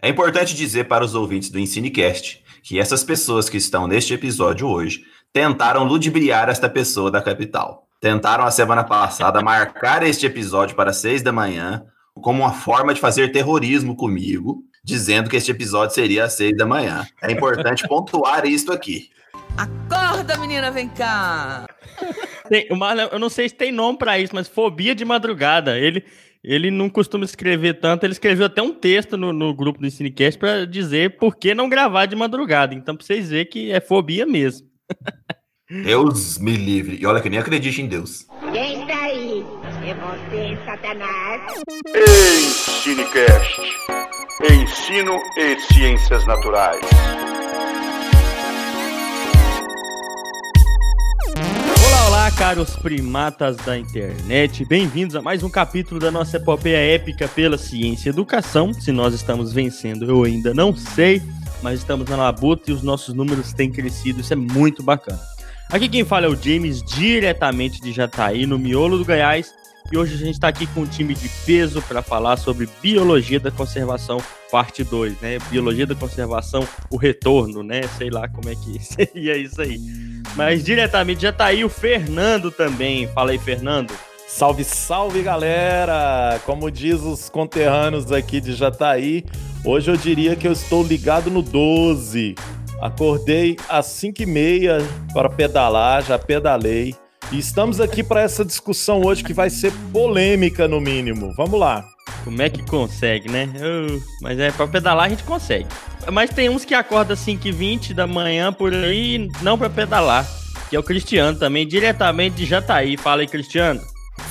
É importante dizer para os ouvintes do EnsineCast que essas pessoas que estão neste episódio hoje tentaram ludibriar esta pessoa da capital. Tentaram a semana passada marcar este episódio para seis da manhã como uma forma de fazer terrorismo comigo, dizendo que este episódio seria às seis da manhã. É importante pontuar isto aqui. Acorda, menina, vem cá! Tem, eu não sei se tem nome para isso, mas fobia de madrugada. Ele, ele não costuma escrever tanto, ele escreveu até um texto no, no grupo do Cinecast para dizer por que não gravar de madrugada. Então, para vocês verem que é fobia mesmo. Deus me livre. E olha que nem acredite em Deus. Quem está aí? É você, Satanás? Ei, Cinecast. Ensino e Ciências Naturais. Olá, caros primatas da internet, bem-vindos a mais um capítulo da nossa epopeia épica pela ciência e educação. Se nós estamos vencendo, eu ainda não sei, mas estamos na labuta e os nossos números têm crescido, isso é muito bacana. Aqui quem fala é o James, diretamente de Jataí, no miolo do Goiás, e hoje a gente está aqui com um time de peso para falar sobre biologia da conservação, parte 2, né? Biologia da conservação, o retorno, né? Sei lá como é que seria isso aí. Mas diretamente já tá aí o Fernando também. Fala aí, Fernando. Salve, salve, galera! Como diz os conterrâneos aqui de Jataí, hoje eu diria que eu estou ligado no 12. Acordei às 5h30 para pedalar, já pedalei. E estamos aqui para essa discussão hoje que vai ser polêmica, no mínimo. Vamos lá. Como é que consegue, né? Uh, mas é para pedalar a gente consegue. Mas tem uns que acordam 5 h 20 da manhã por aí, não para pedalar. Que é o Cristiano também, diretamente de Jataí. Fala aí, Cristiano.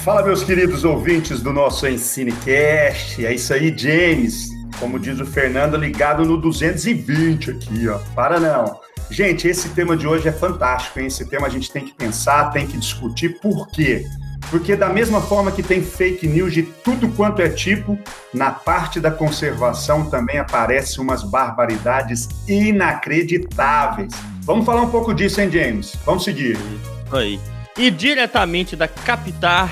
Fala, meus queridos ouvintes do nosso EnsineCast. É isso aí, James. Como diz o Fernando, ligado no 220 aqui, ó. Para não. Gente, esse tema de hoje é fantástico, hein? Esse tema a gente tem que pensar, tem que discutir. Por quê? Porque da mesma forma que tem fake news de tudo quanto é tipo, na parte da conservação também aparecem umas barbaridades inacreditáveis. Vamos falar um pouco disso, hein, James? Vamos seguir. Aí. E diretamente da capital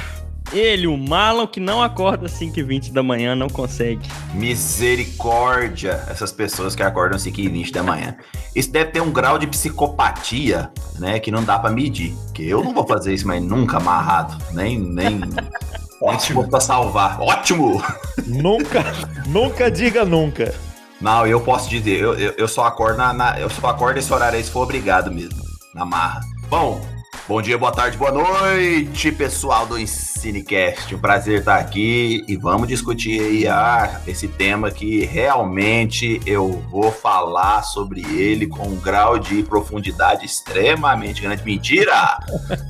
ele, o Malon, que não acorda às 5h20 da manhã, não consegue. Misericórdia, essas pessoas que acordam às 5h20 da manhã. Isso deve ter um grau de psicopatia, né, que não dá para medir. Que eu não vou fazer isso, mas nunca amarrado, nem nem Ótimo para salvar. Ótimo. Nunca, nunca diga nunca. Não, eu posso dizer, eu, eu, eu só acordo na, na, eu só acordo esse horário aí se for obrigado mesmo, na marra. Bom, Bom dia, boa tarde, boa noite, pessoal do Ensinecast. Um prazer estar aqui e vamos discutir aí ah, esse tema que realmente eu vou falar sobre ele com um grau de profundidade extremamente grande. Mentira!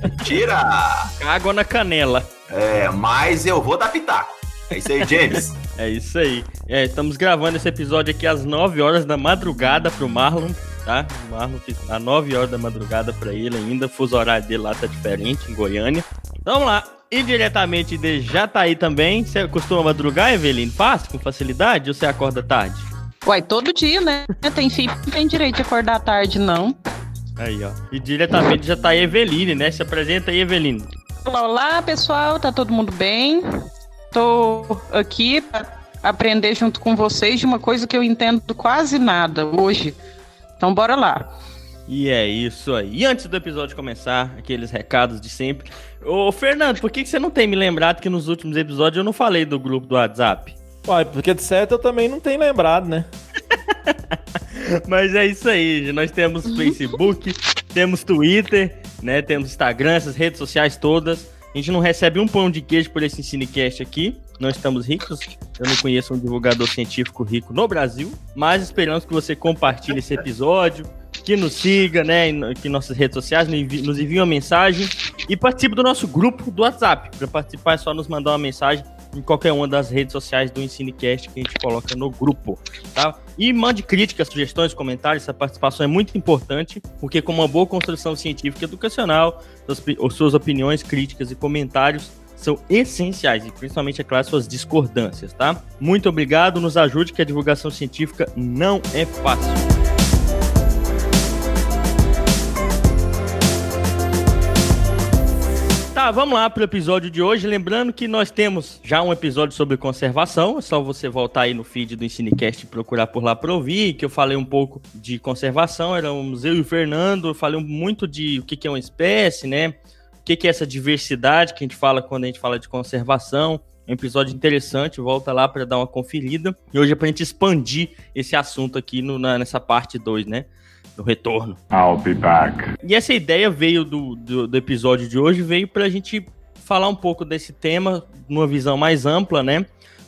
Mentira! Água na canela. É, mas eu vou dar pitaco. É isso aí, James. é isso aí. É, estamos gravando esse episódio aqui às 9 horas da madrugada pro Marlon tá? O Marlon a 9 horas da madrugada para ele ainda, o fuso horário dele lá tá diferente, em Goiânia. Então vamos lá. E diretamente de Jataí também, você costuma madrugar, Evelino? Fácil, com facilidade, ou você acorda tarde? Uai, todo dia, né? Tem filho não tem direito de acordar tarde, não. Aí, ó. E diretamente já tá aí Eveline, né? Se apresenta aí, Eveline. Olá, olá, pessoal. Tá todo mundo bem? Tô aqui para aprender junto com vocês de uma coisa que eu entendo quase nada hoje. Então bora lá. E é isso aí. E antes do episódio começar, aqueles recados de sempre. Ô, Fernando, por que, que você não tem me lembrado que nos últimos episódios eu não falei do grupo do WhatsApp? Uai, porque de certo eu também não tenho lembrado, né? Mas é isso aí, nós temos Facebook, temos Twitter, né? Temos Instagram, essas redes sociais todas. A gente não recebe um pão de queijo por esse Cinecast aqui. Nós estamos ricos. Eu não conheço um divulgador científico rico no Brasil, mas esperamos que você compartilhe esse episódio, que nos siga, né, que nossas redes sociais nos envie uma mensagem e participe do nosso grupo do WhatsApp. Para participar é só nos mandar uma mensagem em qualquer uma das redes sociais do Ensinecast que a gente coloca no grupo, tá? E mande críticas, sugestões, comentários, essa participação é muito importante, porque com uma boa construção científica e educacional, suas, suas opiniões, críticas e comentários são essenciais e principalmente, é claro, suas discordâncias, tá? Muito obrigado, nos ajude que a divulgação científica não é fácil. Vamos lá pro episódio de hoje. Lembrando que nós temos já um episódio sobre conservação. É só você voltar aí no feed do Ensinecast e procurar por lá para ouvir. Que eu falei um pouco de conservação. Éramos eu e o Fernando. Eu falei muito de o que é uma espécie, né? O que é essa diversidade que a gente fala quando a gente fala de conservação. Um episódio interessante, volta lá para dar uma conferida. E hoje é para a gente expandir esse assunto aqui no, na, nessa parte 2, né? No retorno. I'll be back. E essa ideia veio do, do, do episódio de hoje, veio para a gente falar um pouco desse tema numa visão mais ampla, né?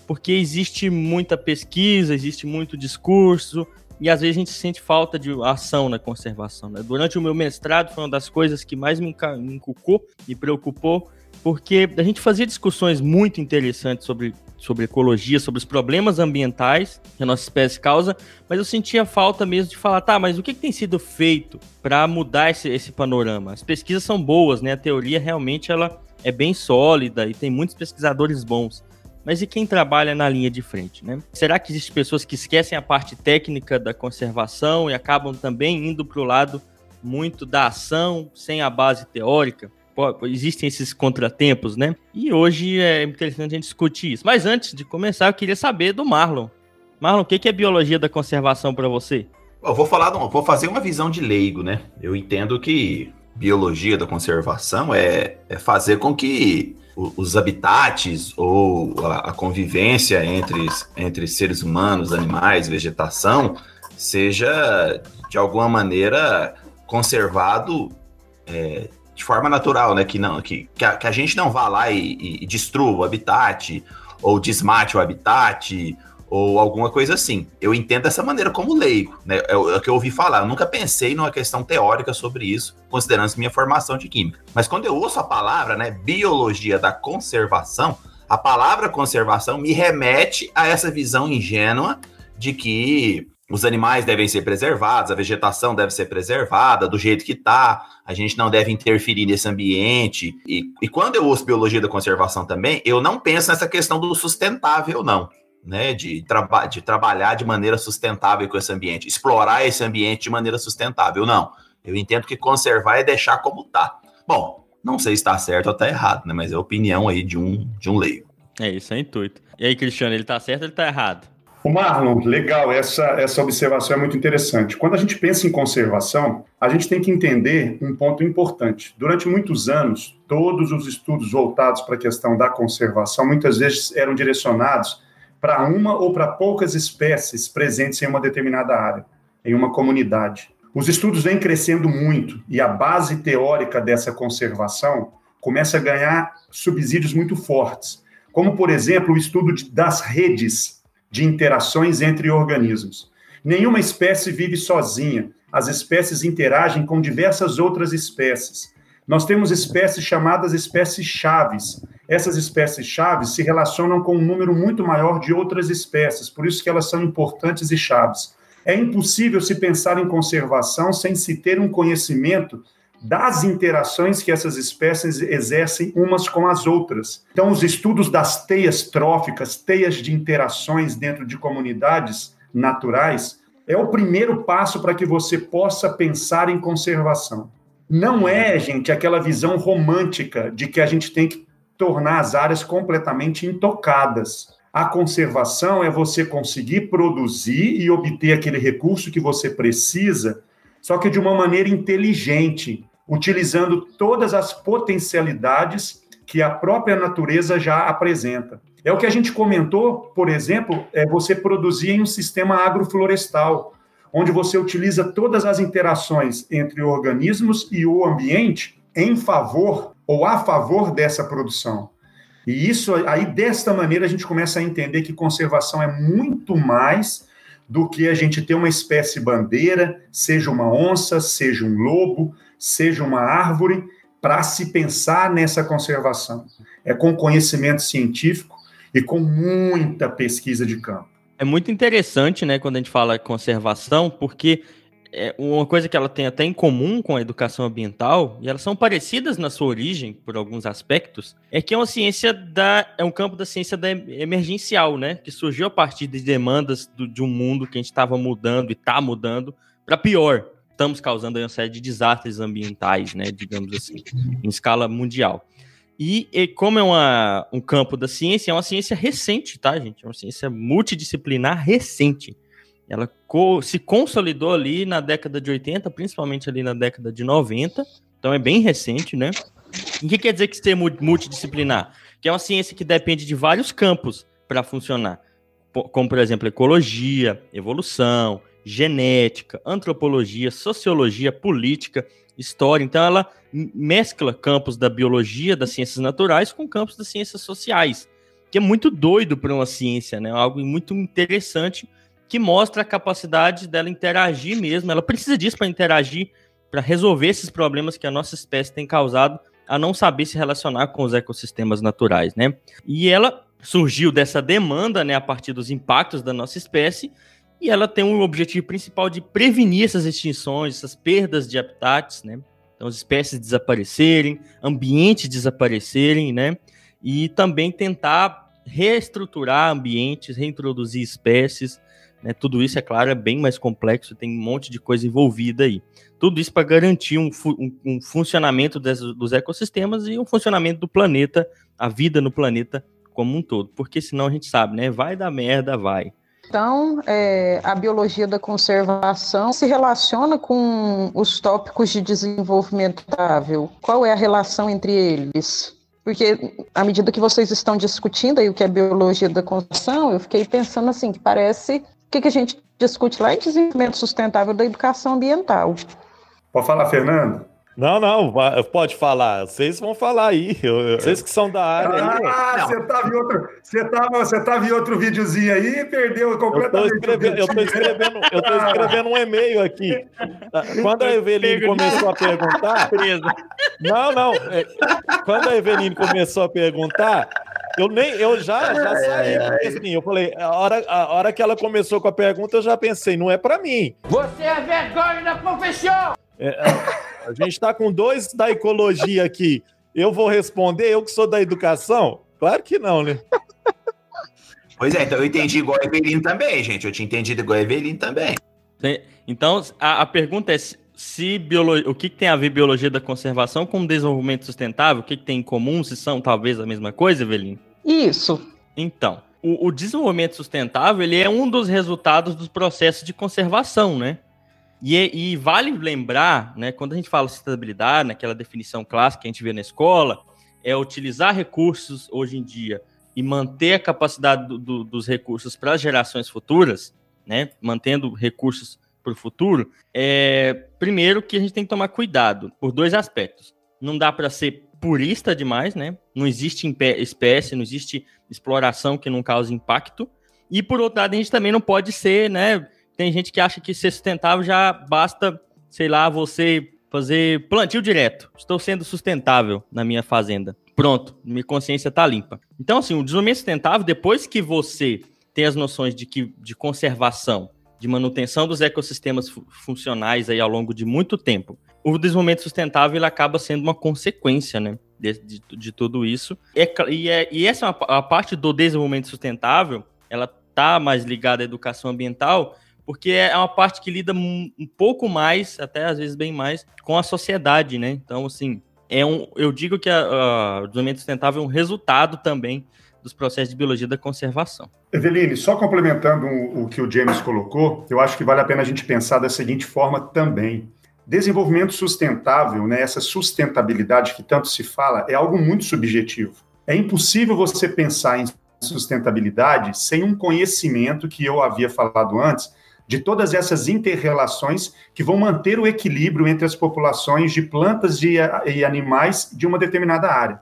Porque existe muita pesquisa, existe muito discurso, e às vezes a gente sente falta de ação na conservação. Né? Durante o meu mestrado, foi uma das coisas que mais me encucou, me preocupou, porque a gente fazia discussões muito interessantes sobre, sobre ecologia, sobre os problemas ambientais que a nossa espécie causa, mas eu sentia falta mesmo de falar, tá, mas o que, que tem sido feito para mudar esse, esse panorama? As pesquisas são boas, né? A teoria realmente ela é bem sólida e tem muitos pesquisadores bons. Mas e quem trabalha na linha de frente, né? Será que existem pessoas que esquecem a parte técnica da conservação e acabam também indo para o lado muito da ação, sem a base teórica? Existem esses contratempos, né? E hoje é interessante a gente discutir isso. Mas antes de começar, eu queria saber do Marlon. Marlon, o que é biologia da conservação para você? Eu vou falar, vou fazer uma visão de leigo, né? Eu entendo que biologia da conservação é, é fazer com que os habitats ou a, convivência entre, entre seres humanos, animais, vegetação, seja de alguma maneira conservado é, de forma natural, né? Que, não, que, que, a, que a gente não vá lá e, e, destrua o habitat, ou desmate o habitat, ou alguma coisa assim. Eu entendo dessa maneira como leigo, né? É, é o que eu ouvi falar. Eu nunca pensei numa questão teórica sobre isso, considerando minha formação de química. Mas quando eu ouço a palavra, né, biologia da conservação, a palavra conservação me remete a essa visão ingênua de que os animais devem ser preservados, a vegetação deve ser preservada do jeito que está, a gente não deve interferir nesse ambiente. E, e quando eu ouço biologia da conservação também, eu não penso nessa questão do sustentável, não né, de, traba de trabalhar de maneira sustentável com esse ambiente, explorar esse ambiente de maneira sustentável. Não. Eu entendo que conservar é deixar como está. Bom, não sei se está certo ou está errado, né? Mas é a opinião aí de um, de um leigo. É isso, é intuito. E aí, Cristiano, ele está certo ou ele está errado? O Marlon, legal, essa, essa observação é muito interessante. Quando a gente pensa em conservação, a gente tem que entender um ponto importante. Durante muitos anos, todos os estudos voltados para a questão da conservação muitas vezes eram direcionados para uma ou para poucas espécies presentes em uma determinada área, em uma comunidade. Os estudos vêm crescendo muito e a base teórica dessa conservação começa a ganhar subsídios muito fortes, como, por exemplo, o estudo das redes de interações entre organismos. Nenhuma espécie vive sozinha, as espécies interagem com diversas outras espécies. Nós temos espécies chamadas espécies chaves. Essas espécies chaves se relacionam com um número muito maior de outras espécies, por isso que elas são importantes e chaves. É impossível se pensar em conservação sem se ter um conhecimento das interações que essas espécies exercem umas com as outras. Então, os estudos das teias tróficas, teias de interações dentro de comunidades naturais, é o primeiro passo para que você possa pensar em conservação. Não é, gente, aquela visão romântica de que a gente tem que tornar as áreas completamente intocadas. A conservação é você conseguir produzir e obter aquele recurso que você precisa, só que de uma maneira inteligente, utilizando todas as potencialidades que a própria natureza já apresenta. É o que a gente comentou, por exemplo, é você produzir em um sistema agroflorestal onde você utiliza todas as interações entre organismos e o ambiente em favor ou a favor dessa produção. E isso aí desta maneira a gente começa a entender que conservação é muito mais do que a gente ter uma espécie bandeira, seja uma onça, seja um lobo, seja uma árvore, para se pensar nessa conservação. É com conhecimento científico e com muita pesquisa de campo. É muito interessante, né, quando a gente fala conservação, porque é uma coisa que ela tem até em comum com a educação ambiental, e elas são parecidas na sua origem, por alguns aspectos, é que é uma ciência da. é um campo da ciência da emergencial, né? Que surgiu a partir de demandas do, de um mundo que a gente estava mudando e está mudando para pior. Estamos causando uma série de desastres ambientais, né? Digamos assim, em escala mundial. E, e como é uma, um campo da ciência, é uma ciência recente, tá, gente? É uma ciência multidisciplinar recente. Ela co se consolidou ali na década de 80, principalmente ali na década de 90. Então é bem recente, né? O que quer dizer que ser multidisciplinar? Que é uma ciência que depende de vários campos para funcionar. Como, por exemplo, ecologia, evolução, genética, antropologia, sociologia, política, história. Então, ela mescla campos da biologia, das ciências naturais, com campos das ciências sociais, que é muito doido para uma ciência, né? Algo muito interessante que mostra a capacidade dela interagir mesmo. Ela precisa disso para interagir, para resolver esses problemas que a nossa espécie tem causado a não saber se relacionar com os ecossistemas naturais, né? E ela surgiu dessa demanda, né, a partir dos impactos da nossa espécie e ela tem um objetivo principal de prevenir essas extinções, essas perdas de habitats, né? Então, as espécies desaparecerem, ambientes desaparecerem, né? E também tentar reestruturar ambientes, reintroduzir espécies, né? Tudo isso, é claro, é bem mais complexo, tem um monte de coisa envolvida aí. Tudo isso para garantir um, um, funcionamento des, dos ecossistemas e um funcionamento do planeta, a vida no planeta como um todo. Porque senão a gente sabe, né? Vai dar merda, vai. Então, é, a biologia da conservação se relaciona com os tópicos de desenvolvimento sustentável. Qual é a relação entre eles? Porque, à medida que vocês estão discutindo aí o que é biologia da conservação, eu fiquei pensando assim, que parece o que, que a gente discute lá em desenvolvimento sustentável da educação ambiental. Pode falar, Fernando? Não, não, pode falar. Vocês vão falar aí. Vocês que são da área. Ah, você estava em outro, você tava, você tava em outro videozinho aí e perdeu completamente. Eu estou escrevendo, eu escrevendo, eu tô escrevendo um e-mail aqui. Quando a Eveline começou a perguntar. Não, não. É, quando a Eveline começou a perguntar, eu nem, eu já, já saí, porque assim, eu falei, a hora, a hora que ela começou com a pergunta, eu já pensei, não é para mim. Você é vergonha da profissão! É, a, a gente está com dois da ecologia aqui. Eu vou responder, eu que sou da educação? Claro que não, né? Pois é, então eu entendi igual a Evelyn também, gente. Eu tinha entendido igual a Evelyn também. Então, a, a pergunta é se biologia, o que, que, tem a ver biologia da conservação com desenvolvimento sustentável? O que, que tem em comum? Se são talvez a mesma coisa, Evelyn? Isso. Então, o, o desenvolvimento sustentável ele é um dos resultados dos processos de conservação, né? E, e, vale lembrar, né, quando a gente fala sustentabilidade, naquela definição clássica que a gente vê na escola, é utilizar recursos hoje em dia e manter a capacidade do, do, dos recursos para as gerações futuras, né, mantendo recursos para o futuro, é, primeiro que a gente tem que tomar cuidado por dois aspectos. Não dá para ser purista demais, né? Não existe espécie, não existe exploração que não cause impacto. E por outro lado, a gente também não pode ser, né, tem gente que acha que ser sustentável já basta, sei lá, você fazer plantio direto. Estou sendo sustentável na minha fazenda. Pronto, minha consciência está limpa. Então, assim, o desenvolvimento sustentável, depois que você tem as noções de, que, de conservação, de manutenção dos ecossistemas funcionais aí ao longo de muito tempo, o desenvolvimento sustentável ele acaba sendo uma consequência, né? De, de, de tudo isso. E, é, e, é, e essa é uma, a parte do desenvolvimento sustentável, ela tá mais ligada à educação ambiental, porque é uma parte que lida um, pouco mais, até às vezes bem mais, com a sociedade, né? Então, assim, é um, eu digo que a, a, o desenvolvimento sustentável é um resultado também dos processos de biologia da conservação. Eveline, só complementando o, que o James colocou, eu acho que vale a pena a gente pensar da seguinte forma também. Desenvolvimento sustentável, né, essa sustentabilidade que tanto se fala, é algo muito subjetivo. É impossível você pensar em sustentabilidade sem um conhecimento que eu havia falado antes, de todas essas interrelações que vão manter o equilíbrio entre as populações de plantas e, e animais de uma determinada área.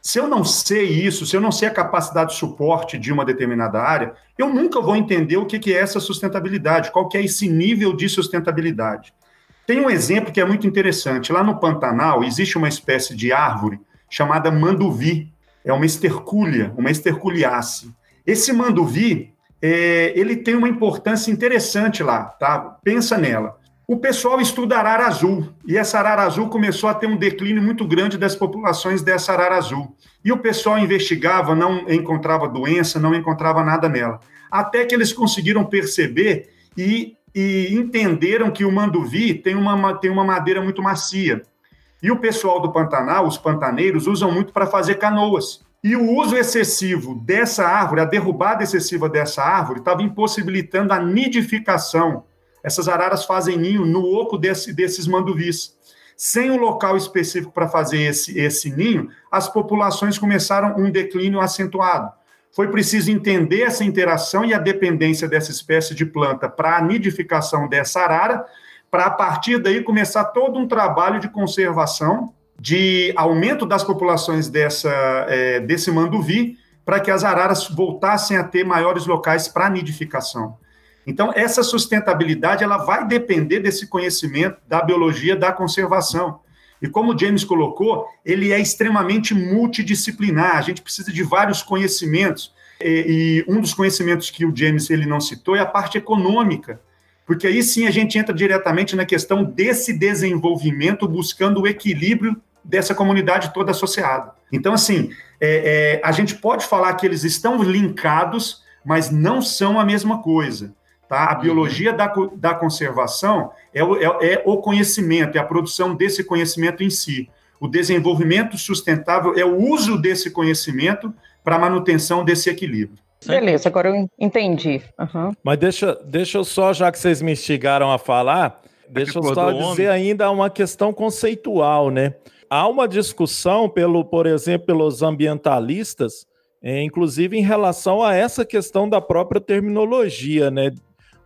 Se eu não sei isso, se eu não sei a capacidade de suporte de uma determinada área, eu nunca vou entender o que é essa sustentabilidade, qual que é esse nível de sustentabilidade. Tem um exemplo que é muito interessante. Lá no Pantanal existe uma espécie de árvore chamada manduvi. É uma estercúlia, uma esterculiace. Esse manduvi, é, ele tem uma importância interessante lá, tá? Pensa nela. O pessoal estuda arara azul, e essa arara azul começou a ter um declínio muito grande das populações dessa arara azul. E o pessoal investigava, não encontrava doença, não encontrava nada nela. Até que eles conseguiram perceber e, e entenderam que o manduvi tem uma, tem uma madeira muito macia. E o pessoal do Pantanal, os pantaneiros, usam muito para fazer canoas. E o uso excessivo dessa árvore, a derrubada excessiva dessa árvore, estava impossibilitando a nidificação. Essas araras fazem ninho no oco desse, desses manduvis. Sem um local específico para fazer esse, esse ninho, as populações começaram um declínio acentuado. Foi preciso entender essa interação e a dependência dessa espécie de planta para a nidificação dessa arara, para a partir daí começar todo um trabalho de conservação de aumento das populações dessa, é, desse manduvi para que as araras voltassem a ter maiores locais para nidificação. Então, essa sustentabilidade ela vai depender desse conhecimento da biologia da conservação. E como o James colocou, ele é extremamente multidisciplinar, a gente precisa de vários conhecimentos. E, e um dos conhecimentos que o James ele não citou é a parte econômica, porque aí sim a gente entra diretamente na questão desse desenvolvimento, buscando o equilíbrio dessa comunidade toda associada. Então, assim, é, é, a gente pode falar que eles estão linkados, mas não são a mesma coisa. Tá? A uhum. biologia da, da conservação é o, é, é o conhecimento, é a produção desse conhecimento em si. O desenvolvimento sustentável é o uso desse conhecimento para a manutenção desse equilíbrio. Beleza, agora eu entendi. Uhum. Mas deixa, deixa eu só, já que vocês me instigaram a falar, deixa eu só dizer homem. ainda uma questão conceitual, né? Há uma discussão, pelo, por exemplo, pelos ambientalistas, é, inclusive em relação a essa questão da própria terminologia, né?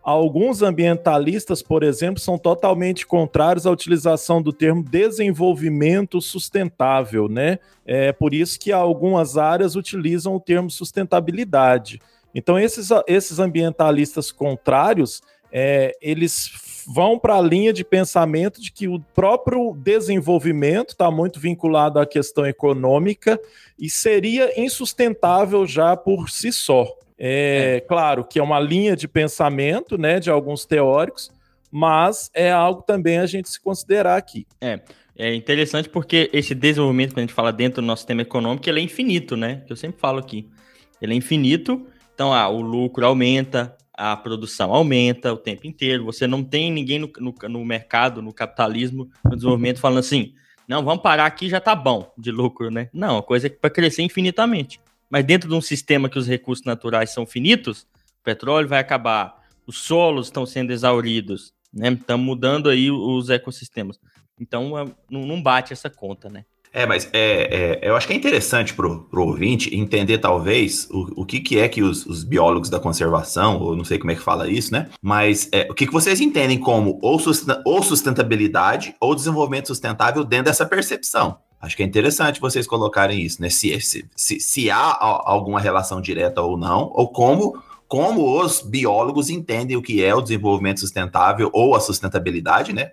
Alguns ambientalistas, por exemplo, são totalmente contrários à utilização do termo desenvolvimento sustentável, né? É por isso que algumas áreas utilizam o termo sustentabilidade. Então, esses, esses ambientalistas contrários, é, eles vão para a linha de pensamento de que o próprio desenvolvimento está muito vinculado à questão econômica e seria insustentável já por si só. É, é, claro que é uma linha de pensamento, né, de alguns teóricos, mas é algo também a gente se considerar aqui. É, é interessante porque esse desenvolvimento, quando a gente fala dentro do nosso sistema econômico, ele é infinito, né? Que eu sempre falo aqui. Ele é infinito, então ah, o lucro aumenta, a produção aumenta o tempo inteiro. Você não tem ninguém no, no, no mercado, no capitalismo, no desenvolvimento, falando assim: não, vamos parar aqui, já tá bom de lucro, né? Não, a coisa é para crescer infinitamente. Mas dentro de um sistema que os recursos naturais são finitos, o petróleo vai acabar, os solos estão sendo exauridos, né? Estamos mudando aí os ecossistemas. Então é, não bate essa conta, né? É, mas é, é, eu acho que é interessante para o ouvinte entender, talvez, o, o que, que é que os, os, biólogos da conservação, ou não sei como é que fala isso, né? Mas é, o que, que vocês entendem como ou, sustentabilidade ou desenvolvimento sustentável dentro dessa percepção. Acho que é interessante vocês colocarem isso, né? Se, se, se, se há alguma relação direta ou não, ou como, como os biólogos entendem o que é o desenvolvimento sustentável ou a sustentabilidade, né?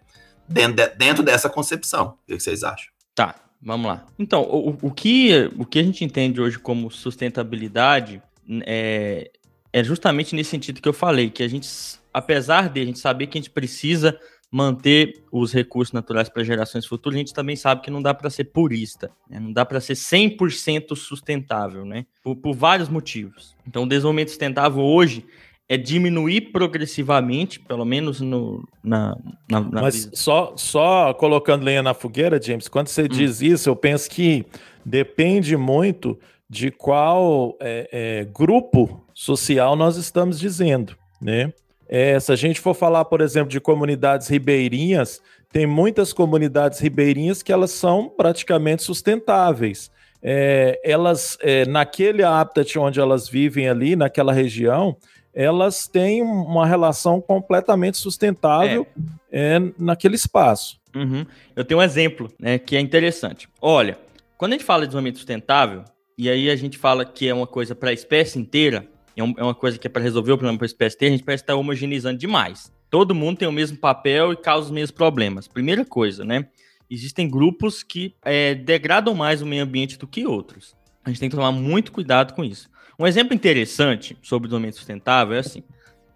Dentro, de, dentro dessa concepção. O que vocês acham? Tá, vamos lá. Então, o, o, que, o que a gente entende hoje como sustentabilidade é, é justamente nesse sentido que eu falei, que a gente, apesar de a gente saber que a gente precisa manter os recursos naturais para gerações futuras, a gente também sabe que não dá para ser purista, né? não dá para ser 100% sustentável, né? Por, por, vários motivos. Então, o desenvolvimento sustentável hoje é diminuir progressivamente, pelo menos no, na, na, na Mas só, só colocando lenha na fogueira, James, quando você hum. diz isso, eu penso que depende muito de qual é, é, grupo social nós estamos dizendo, né? É, se a gente for falar, por exemplo, de comunidades ribeirinhas, tem muitas comunidades ribeirinhas que elas são praticamente sustentáveis. É, elas, é, naquele habitat onde elas vivem ali, naquela região, elas têm uma relação completamente sustentável é. é naquele espaço. Uhum. Eu tenho um exemplo né, que é interessante. Olha, quando a gente fala de desenvolvimento sustentável, e aí a gente fala que é uma coisa para a espécie inteira, é, é uma coisa que é para resolver o problema para a espécie ter, a gente parece estar tá homogeneizando demais. Todo mundo tem o mesmo papel e causa os mesmos problemas. Primeira coisa, né? Existem grupos que é, degradam mais o meio ambiente do que outros. A gente tem que tomar muito cuidado com isso. Um exemplo interessante sobre o desenvolvimento sustentável é assim: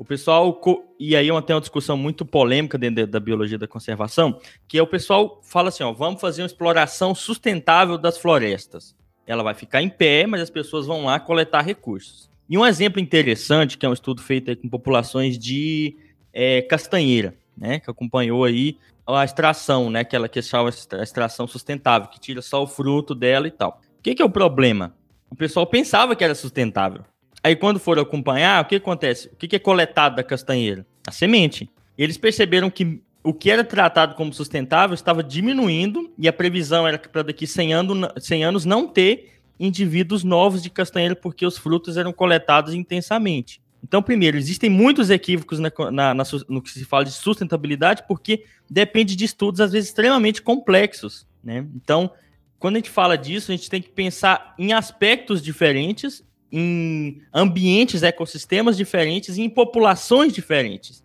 o pessoal, e aí é tem uma discussão muito polêmica dentro da biologia da conservação, que é o pessoal fala assim: ó, vamos fazer uma exploração sustentável das florestas. Ela vai ficar em pé, mas as pessoas vão lá coletar recursos. E um exemplo interessante, que é um estudo feito com populações de é, castanheira, né, que acompanhou aí a extração, né? Aquela que chama a extração sustentável, que tira só o fruto dela e tal. O que, que é o problema? O pessoal pensava que era sustentável. Aí quando foram acompanhar, o que acontece? O que, que é coletado da castanheira? A semente. Eles perceberam que o que era tratado como sustentável estava diminuindo e a previsão era para daqui 100 anos, 100 anos não ter indivíduos novos de castanheira porque os frutos eram coletados intensamente. Então, primeiro, existem muitos equívocos na, na, na, no que se fala de sustentabilidade porque depende de estudos, às vezes, extremamente complexos. Né? Então, quando a gente fala disso, a gente tem que pensar em aspectos diferentes, em ambientes, ecossistemas diferentes em populações diferentes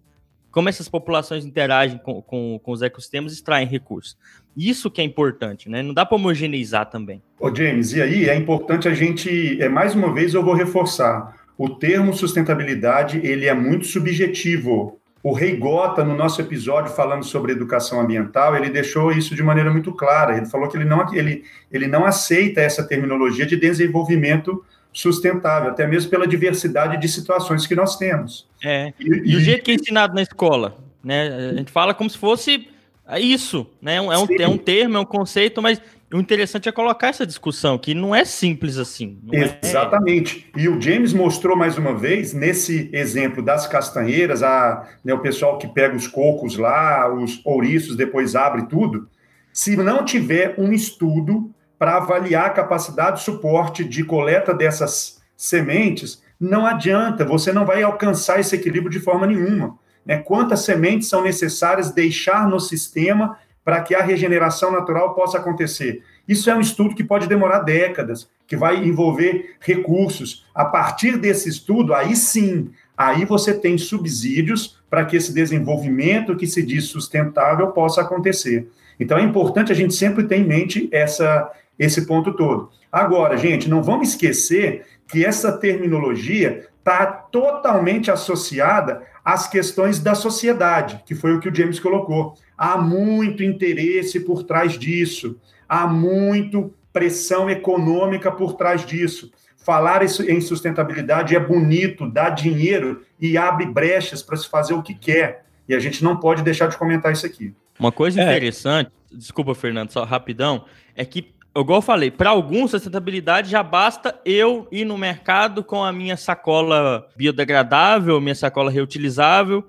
como essas populações interagem com, com, com os ecossistemas e extraem recursos. Isso que é importante, né? Não dá para homogeneizar também. Ô James, e aí é importante a gente, é, mais uma vez eu vou reforçar, o termo sustentabilidade, ele é muito subjetivo. O Rei Gota, no nosso episódio falando sobre educação ambiental, ele deixou isso de maneira muito clara. Ele falou que ele não, ele, ele não aceita essa terminologia de desenvolvimento sustentável, até mesmo pela diversidade de situações que nós temos. É. E, e, o jeito que é ensinado na escola, né? A gente fala como se fosse isso, né? É um, é um termo, é um conceito, mas o interessante é colocar essa discussão, que não é simples assim. É Exatamente. É... E o James mostrou mais uma vez, nesse exemplo das castanheiras, a, né, o pessoal que pega os cocos lá, os ouriços, depois abre tudo. Se não tiver um estudo para avaliar a capacidade de suporte de coleta dessas sementes, não adianta, você não vai alcançar esse equilíbrio de forma nenhuma. Né? Quantas sementes são necessárias deixar no sistema para que a regeneração natural possa acontecer? Isso é um estudo que pode demorar décadas, que vai envolver recursos. A partir desse estudo, aí sim, aí você tem subsídios para que esse desenvolvimento que se diz sustentável possa acontecer. Então é importante a gente sempre ter em mente essa, esse ponto todo. Agora, gente, não vamos esquecer que essa terminologia está totalmente associada às questões da sociedade, que foi o que o James colocou. Há muito interesse por trás disso, há muito pressão econômica por trás disso. Falar isso em sustentabilidade é bonito, dá dinheiro e abre brechas para se fazer o que quer. E a gente não pode deixar de comentar isso aqui. Uma coisa é. interessante, desculpa, Fernando, só rapidão, é que igual eu falei, para alguns, sustentabilidade já basta eu ir no mercado com a minha sacola biodegradável, minha sacola reutilizável,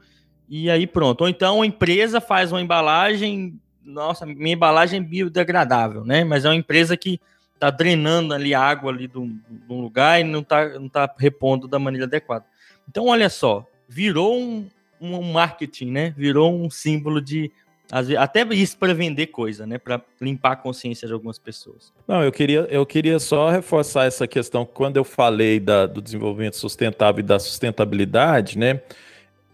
e aí pronto. Ou então a empresa faz uma embalagem, nossa, minha embalagem é biodegradável, né? Mas é uma empresa que está drenando ali água ali do, do lugar e não está não tá repondo da maneira adequada. Então, olha só, virou um, um marketing, né? Virou um símbolo de vezes, até isso para vender coisa, né? Para limpar a consciência de algumas pessoas. Não, eu queria, eu queria só reforçar essa questão. Quando eu falei da, do desenvolvimento sustentável e da sustentabilidade, né?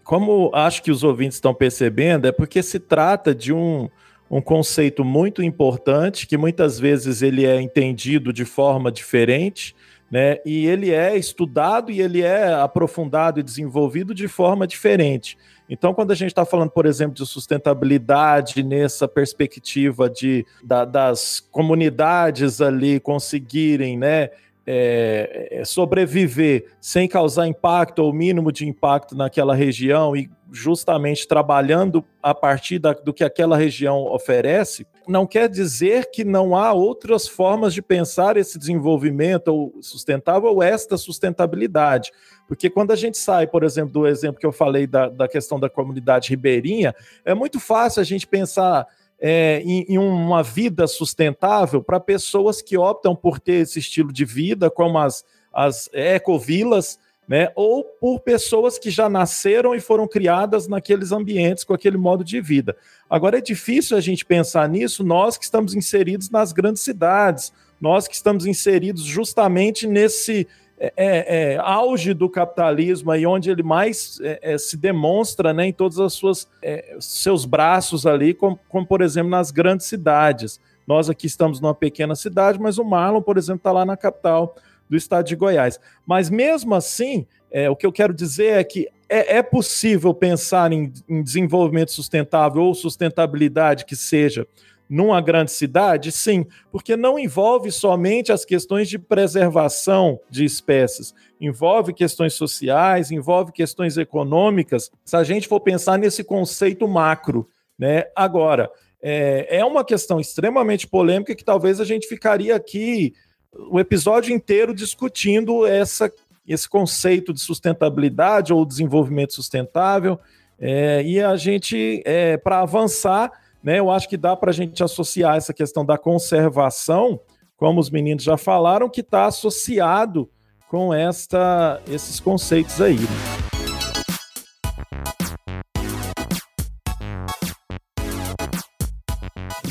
Como acho que os ouvintes estão percebendo, é porque se trata de um, um conceito muito importante que muitas vezes ele é entendido de forma diferente, né? E ele é estudado e ele é aprofundado e desenvolvido de forma diferente. Então, quando a gente está falando, por exemplo, de sustentabilidade nessa perspectiva de, da, das comunidades ali conseguirem, né, é, é, sobreviver sem causar impacto ou mínimo de impacto naquela região e justamente trabalhando a partir da, do que aquela região oferece, não quer dizer que não há outras formas de pensar esse desenvolvimento ou sustentável ou esta sustentabilidade. Porque quando a gente sai, por exemplo, do exemplo que eu falei da, da questão da comunidade ribeirinha, é muito fácil a gente pensar é, em, em, uma vida sustentável para pessoas que optam por ter esse estilo de vida, como as, as ecovilas, né? Ou por pessoas que já nasceram e foram criadas naqueles ambientes com aquele modo de vida. Agora é difícil a gente pensar nisso, nós que estamos inseridos nas grandes cidades, nós que estamos inseridos justamente nesse é, é, é, auge do capitalismo aí onde ele mais é, é se demonstra né, em todos os suas, é, seus braços ali, como, como, por exemplo nas grandes cidades. Nós aqui estamos numa pequena cidade, mas o Marlon, por exemplo, está lá na capital do estado de Goiás. Mas mesmo assim, o que eu quero dizer é que é, possível pensar em, em desenvolvimento sustentável ou sustentabilidade que seja numa grande cidade? Sim, porque não envolve somente as questões de preservação de espécies, envolve questões sociais, envolve questões econômicas. Se a gente for pensar nesse conceito macro, Né? Agora, é, é uma questão extremamente polêmica que talvez a gente ficaria aqui o episódio inteiro discutindo essa, esse conceito de sustentabilidade ou desenvolvimento sustentável. É, e a gente, é, para avançar, né, eu acho que dá para a gente associar essa questão da conservação, como os meninos já falaram, que está associado com esta, esses conceitos aí. Né?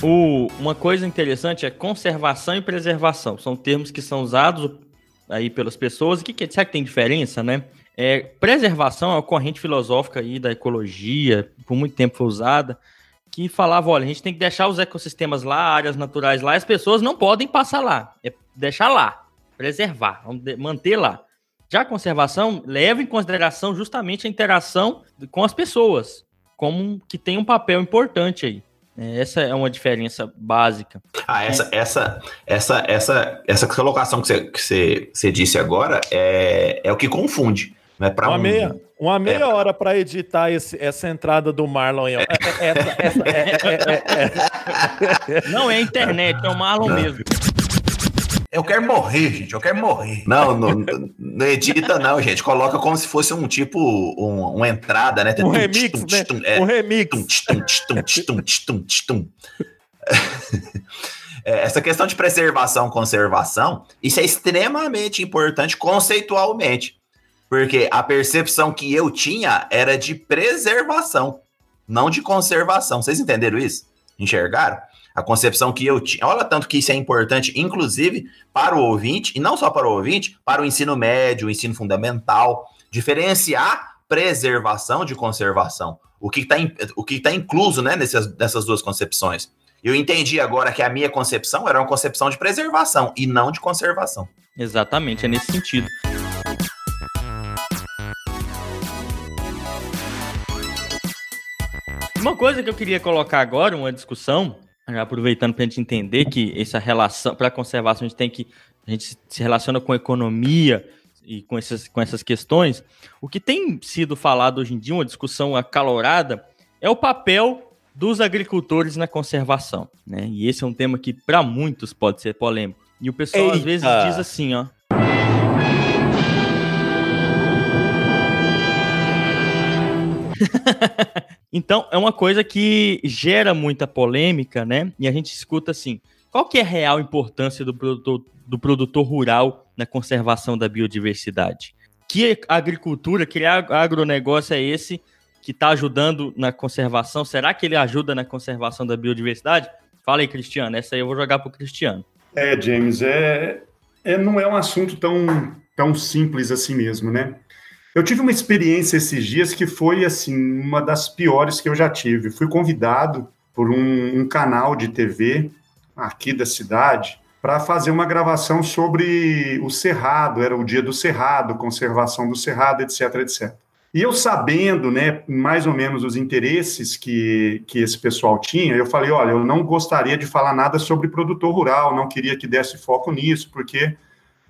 O, uma coisa interessante é conservação e preservação. São termos que são usados aí pelas pessoas. O que, que será que tem diferença, né? É, preservação é uma corrente filosófica aí da ecologia, por muito tempo foi usada, que falava, olha, a gente tem que deixar os ecossistemas lá, áreas naturais lá, as pessoas não podem passar lá. É deixar lá, preservar, manter lá. Já a conservação leva em consideração justamente a interação com as pessoas, como que tem um papel importante aí. É, essa é uma diferença básica. Ah, essa, essa, essa, essa, essa colocação que você, que você, você disse agora é, é o que confunde. Né, uma, um, meia, uma meia é, hora para editar esse, essa entrada do Marlon. É, Não é internet, é o Marlon mesmo. Eu quero morrer, gente. Eu quero morrer. Não, não, não edita, não, gente. Coloca como se fosse um tipo, um, uma entrada, né? Um remix, né? Um remix. Essa questão de preservação, conservação, isso é extremamente importante conceitualmente. Porque a percepção que eu tinha era de preservação, não de conservação. Vocês entenderam isso? Enxergaram? a concepção que eu tinha. Olha tanto que isso é importante, inclusive para o ouvinte, e não só para o ouvinte, para o ensino médio, o ensino fundamental, diferenciar preservação de conservação. O que está o que tá incluso né, nessas, nessas duas concepções. Eu entendi agora que a minha concepção era uma concepção de preservação e não de conservação. Exatamente, é nesse sentido. Uma coisa que eu queria colocar agora, uma discussão, aproveitando para a gente entender que essa relação, para a conservação, a gente tem que. A gente se relaciona com economia e com essas, com essas questões. O que tem sido falado hoje em dia, uma discussão acalorada, é o papel dos agricultores na conservação. Né? E esse é um tema que, para muitos, pode ser polêmico. E o pessoal Eita. às vezes diz assim, ó. Então, é uma coisa que gera muita polêmica, né? E a gente escuta assim: qual que é a real importância do produtor, do produtor rural na conservação da biodiversidade? Que agricultura, que agronegócio é esse que está ajudando na conservação? Será que ele ajuda na conservação da biodiversidade? Fala aí, Cristiano. Essa aí eu vou jogar para o Cristiano. É, James, é, é, não é um assunto tão, tão simples assim mesmo, né? Eu tive uma experiência esses dias que foi assim uma das piores que eu já tive. Fui convidado por um, um canal de TV aqui da cidade para fazer uma gravação sobre o cerrado. Era o dia do cerrado, conservação do cerrado, etc, etc. E eu sabendo, né, mais ou menos os interesses que, que esse pessoal tinha, eu falei, olha, eu não gostaria de falar nada sobre produtor rural, não queria que desse foco nisso, porque,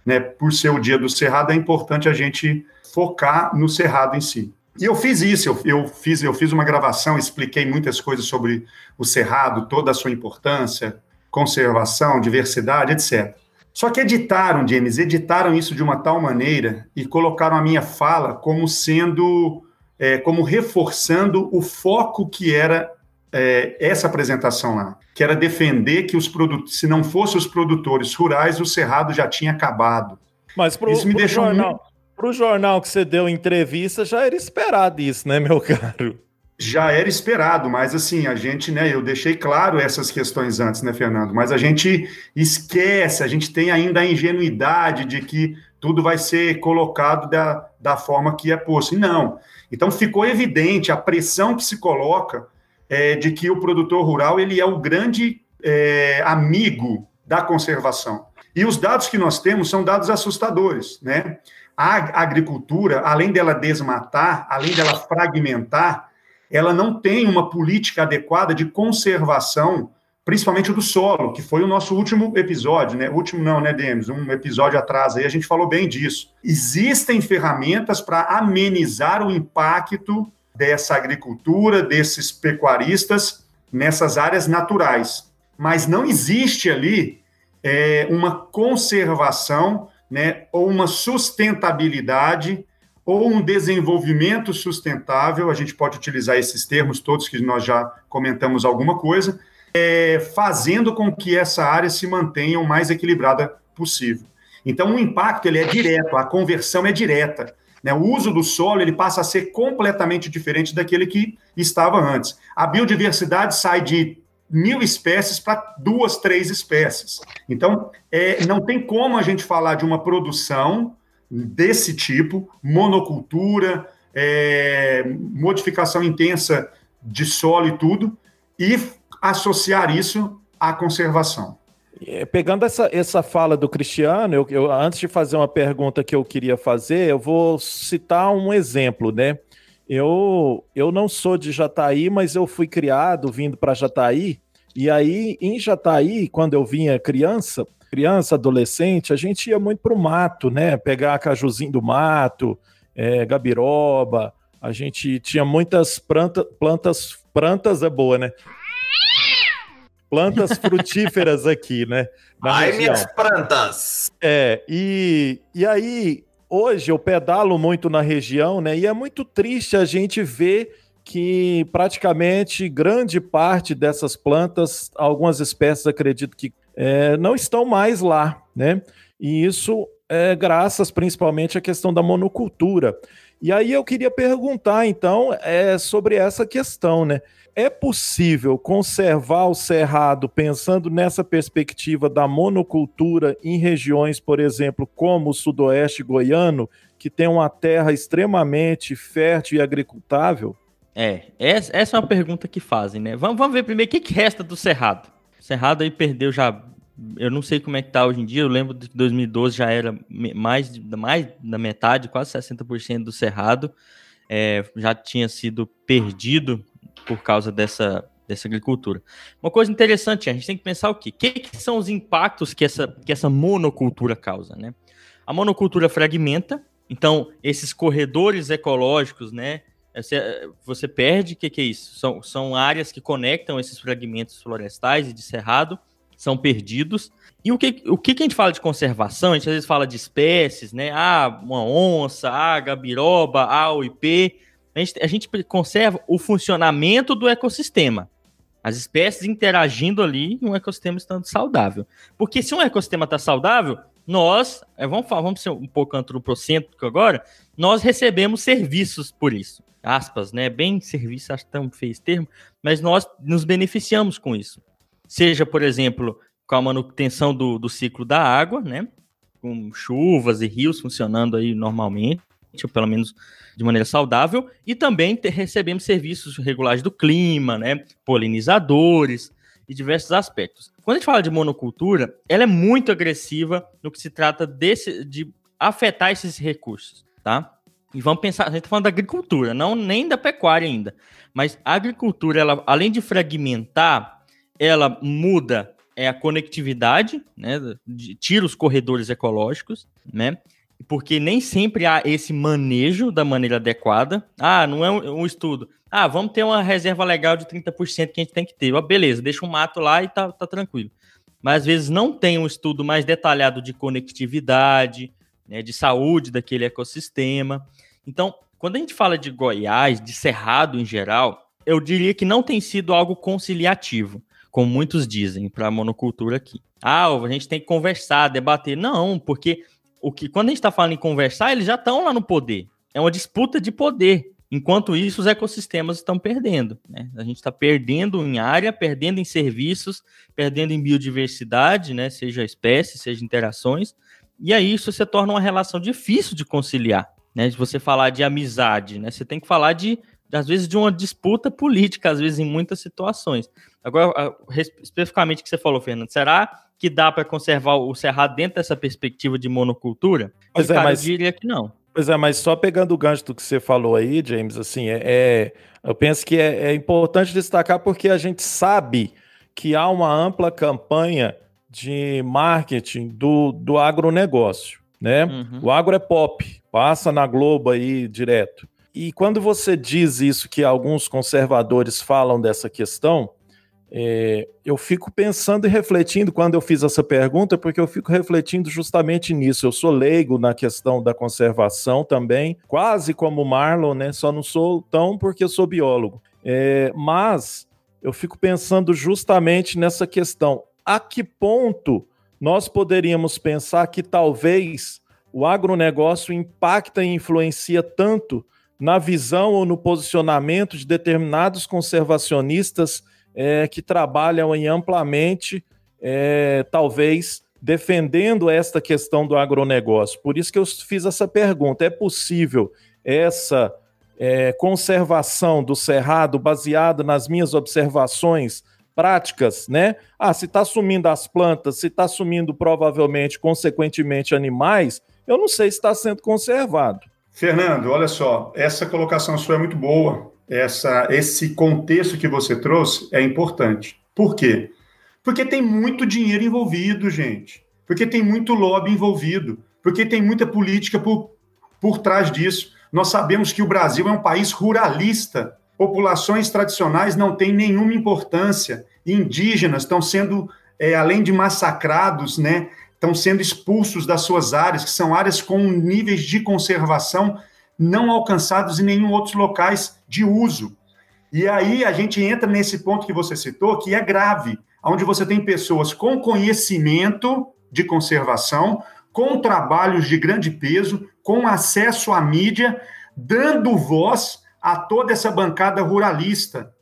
né, por ser o dia do cerrado, é importante a gente focar no cerrado em si. E eu fiz isso, eu, eu, fiz, eu fiz uma gravação, expliquei muitas coisas sobre o cerrado, toda a sua importância, conservação, diversidade, etc. Só que editaram, James, editaram isso de uma tal maneira e colocaram a minha fala como sendo, é, como reforçando o foco que era é, essa apresentação lá, que era defender que os produtos, se não fossem os produtores rurais, o cerrado já tinha acabado. Mas pro, isso me deixou jornal, muito... Para o jornal que você deu entrevista, já era esperado isso, né, meu caro? Já era esperado, mas assim, a gente, né, eu deixei claro essas questões antes, né, Fernando? Mas a gente esquece, a gente tem ainda a ingenuidade de que tudo vai ser colocado da, da forma que é posto. Não. Então ficou evidente a pressão que se coloca é, de que o produtor rural ele é o grande é, amigo da conservação. E os dados que nós temos são dados assustadores, né? A agricultura, além dela desmatar, além dela fragmentar, ela não tem uma política adequada de conservação, principalmente do solo, que foi o nosso último episódio, né? Último não, né, Demis? Um episódio atrás aí a gente falou bem disso. Existem ferramentas para amenizar o impacto dessa agricultura, desses pecuaristas nessas áreas naturais. Mas não existe ali é, uma conservação, né, ou uma sustentabilidade, ou um desenvolvimento sustentável, a gente pode utilizar esses termos todos que nós já comentamos alguma coisa, é, fazendo com que essa área se mantenha o mais equilibrada possível. Então, o impacto ele é direto, a conversão é direta. Né? O uso do solo ele passa a ser completamente diferente daquele que estava antes. A biodiversidade sai de mil espécies para duas, três espécies. Então, é, não tem como a gente falar de uma produção desse tipo, monocultura, é, modificação intensa de solo e tudo, e associar isso à conservação. É, pegando essa, essa fala do Cristiano, eu, eu, antes de fazer uma pergunta que eu queria fazer, eu vou citar um exemplo, né? Eu, eu não sou de Jataí, mas eu fui criado vindo para Jataí, e aí em Jataí, quando eu vinha criança, criança, adolescente, a gente ia muito para o mato, né? Pegar cajuzinho do mato, é, gabiroba, a gente tinha muitas planta, plantas, plantas é boa, né? plantas frutíferas aqui, né? Ai, região. minhas plantas! É, e, e aí, hoje eu pedalo muito na região, né? E é muito triste a gente ver que praticamente grande parte dessas plantas, algumas espécies acredito que é, não estão mais lá, né? E isso é graças principalmente à questão da monocultura. E aí eu queria perguntar, então, é, sobre essa questão, né? é possível conservar o cerrado pensando nessa perspectiva da monocultura em regiões, por exemplo, como o sudoeste goiano, que tem uma terra extremamente fértil e agricultável? É, essa é uma pergunta que fazem, né? Vamos, vamos ver primeiro o que, que resta do cerrado. O cerrado aí perdeu já eu não sei como é que tá hoje em dia, eu lembro de 2012 já era mais, mais da metade, quase 60% do cerrado, é, já tinha sido perdido por causa dessa, dessa agricultura. Uma coisa interessante, a gente tem que pensar o quê? O que, que são os impactos que essa, que essa monocultura causa, né? A monocultura fragmenta, então esses corredores ecológicos, né? Você, você perde, o que, que é isso? São, são áreas que conectam esses fragmentos florestais e de cerrado, são perdidos. E o que, o que, que a gente fala de conservação? A gente às vezes fala de espécies, né? Ah, uma onça, ah, gabiroba, ah, a gente, a gente conserva o funcionamento do ecossistema. As espécies interagindo ali e um ecossistema estando saudável. Porque se um ecossistema está saudável, nós, é, vamos, falar, vamos ser um pouco antropocêntrico agora, nós recebemos serviços por isso. Aspas, né? Bem serviço, acho tão esse termo, mas nós nos beneficiamos com isso. Seja, por exemplo, com a manutenção do, do ciclo da água, né? Com chuvas e rios funcionando aí normalmente, ou pelo menos de maneira saudável, e também recebemos serviços regulares do clima, né, polinizadores e diversos aspectos. Quando a gente fala de monocultura, ela é muito agressiva no que se trata desse, de afetar esses recursos, tá? E vamos pensar, a gente está falando da agricultura, não nem da pecuária ainda, mas a agricultura, ela, além de fragmentar, ela muda é a conectividade, né? Tira os corredores ecológicos, né? porque nem sempre há esse manejo da maneira adequada. Ah, não é um, um, estudo. Ah, vamos ter uma reserva legal de 30% que a gente tem que ter. Ah, beleza, deixa um mato lá e tá, tá tranquilo. Mas às vezes não tem um estudo mais detalhado de conectividade, né, de saúde daquele ecossistema. Então, quando a gente fala de Goiás, de Cerrado em geral, eu diria que não tem sido algo conciliativo, como muitos dizem para a monocultura aqui. Ah, a gente tem que conversar, debater. Não, porque o que quando a gente está falando em conversar, eles já estão lá no poder. É uma disputa de poder. Enquanto isso, os ecossistemas estão perdendo. Né? A gente está perdendo em área, perdendo em serviços, perdendo em biodiversidade, né? seja espécie, seja interações. E aí isso se torna uma relação difícil de conciliar. Né? De você falar de amizade, né? Você tem que falar de, às vezes, de uma disputa política, às vezes, em muitas situações. Agora, especificamente o que você falou, Fernando, será que dá para conservar o cerrado dentro dessa perspectiva de monocultura? Pois é, mas... eu diria que não. Pois é, mas só pegando o gancho do que você falou aí, James, assim, é, é eu penso que é, é, importante destacar porque a gente sabe que há uma ampla campanha de marketing do, do agronegócio, né? Uhum. O agro é pop, passa na Globo aí direto. E quando você diz isso, que alguns conservadores falam dessa questão, É, eu fico pensando e refletindo quando eu fiz essa pergunta, porque eu fico refletindo justamente nisso. Eu sou leigo na questão da conservação também, quase como o Marlon, né? Só não sou tão porque eu sou biólogo. É, mas eu fico pensando justamente nessa questão. A que ponto nós poderíamos pensar que talvez o agronegócio impacta e influencia tanto na visão ou no posicionamento de determinados conservacionistas é, que trabalham em amplamente, é, talvez, defendendo esta questão do agronegócio. Por isso que eu fiz essa pergunta: é possível essa é, conservação do cerrado baseada nas minhas observações práticas, né? Ah, se está sumindo as plantas, se está sumindo provavelmente, consequentemente, animais, eu não sei se está sendo conservado. Fernando, olha só, essa colocação sua é muito boa essa, esse contexto que você trouxe é importante. Por quê? Porque tem muito dinheiro envolvido, gente. Porque tem muito lobby envolvido. Porque tem muita política por, por trás disso. Nós sabemos que o Brasil é um país ruralista. Populações tradicionais não têm nenhuma importância. Indígenas estão sendo, é, além de massacrados, né, estão sendo expulsos das suas áreas, que são áreas com níveis de conservação não alcançados em nenhum outros locais de uso. E aí a gente entra nesse ponto que você citou, que é grave, onde você tem pessoas com conhecimento de conservação, com trabalhos de grande peso, com acesso à mídia, dando voz a toda essa bancada ruralista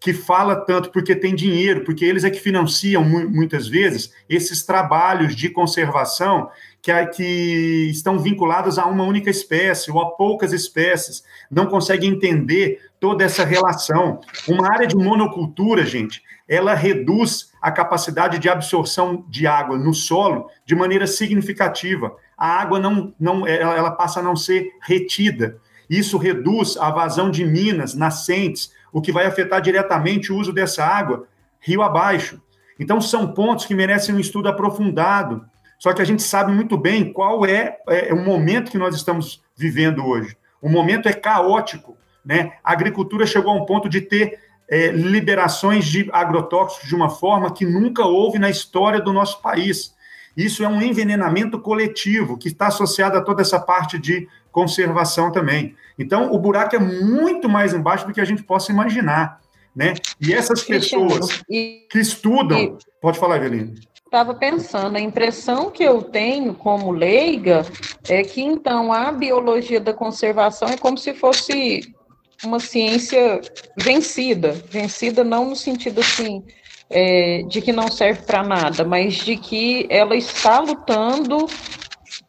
que fala tanto porque tem dinheiro, porque eles é que financiam muitas vezes esses trabalhos de conservação que, que estão vinculados a uma única espécie ou a poucas espécies, não conseguem entender toda essa relação. Uma área de monocultura, gente, ela reduz a capacidade de absorção de água no solo de maneira significativa. A água não, não ela passa a não ser retida. Isso reduz a vazão de minas, nascentes, o que vai afetar diretamente o uso dessa água rio abaixo. Então, são pontos que merecem um estudo aprofundado. Só que a gente sabe muito bem qual é, é, é o momento que nós estamos vivendo hoje. O momento é caótico. Né? A agricultura chegou a um ponto de ter é, liberações de agrotóxicos de uma forma que nunca houve na história do nosso país. Isso é um envenenamento coletivo que está associado a toda essa parte de conservação também. Então, o buraco é muito mais embaixo do que a gente possa imaginar. Né? E essas pessoas que estudam. Pode falar, Evelina estava pensando, a impressão que eu tenho como leiga é que então a biologia da conservação é como se fosse uma ciência vencida, vencida não no sentido assim é, de que não serve para nada, mas de que ela está lutando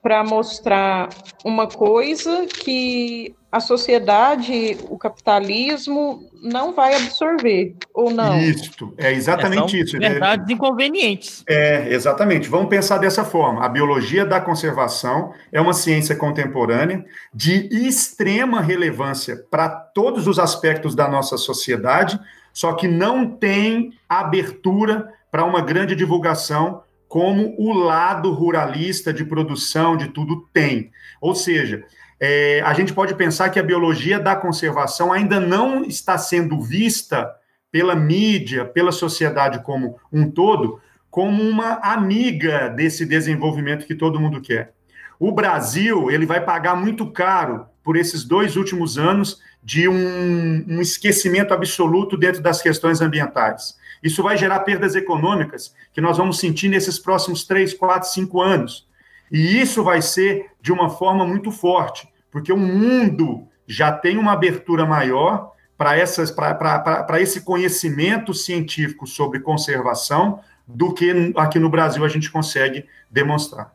para mostrar uma coisa que a sociedade, o capitalismo não vai absorver, ou não? Isso, é exatamente é, isso. Verdades é, inconvenientes. É, exatamente. Vamos pensar dessa forma. A biologia da conservação é uma ciência contemporânea de extrema relevância para todos os aspectos da nossa sociedade, só que não tem abertura para uma grande divulgação como o lado ruralista de produção de tudo tem. Ou seja, é, a gente pode pensar que a biologia da conservação ainda não está sendo vista pela mídia, pela sociedade como um todo, como uma amiga desse desenvolvimento que todo mundo quer. O Brasil ele vai pagar muito caro por esses dois últimos anos de um, um esquecimento absoluto dentro das questões ambientais. Isso vai gerar perdas econômicas que nós vamos sentir nesses próximos três, quatro, cinco anos. E isso vai ser de uma forma muito forte, porque o mundo já tem uma abertura maior para esse conhecimento científico sobre conservação do que aqui no Brasil a gente consegue demonstrar.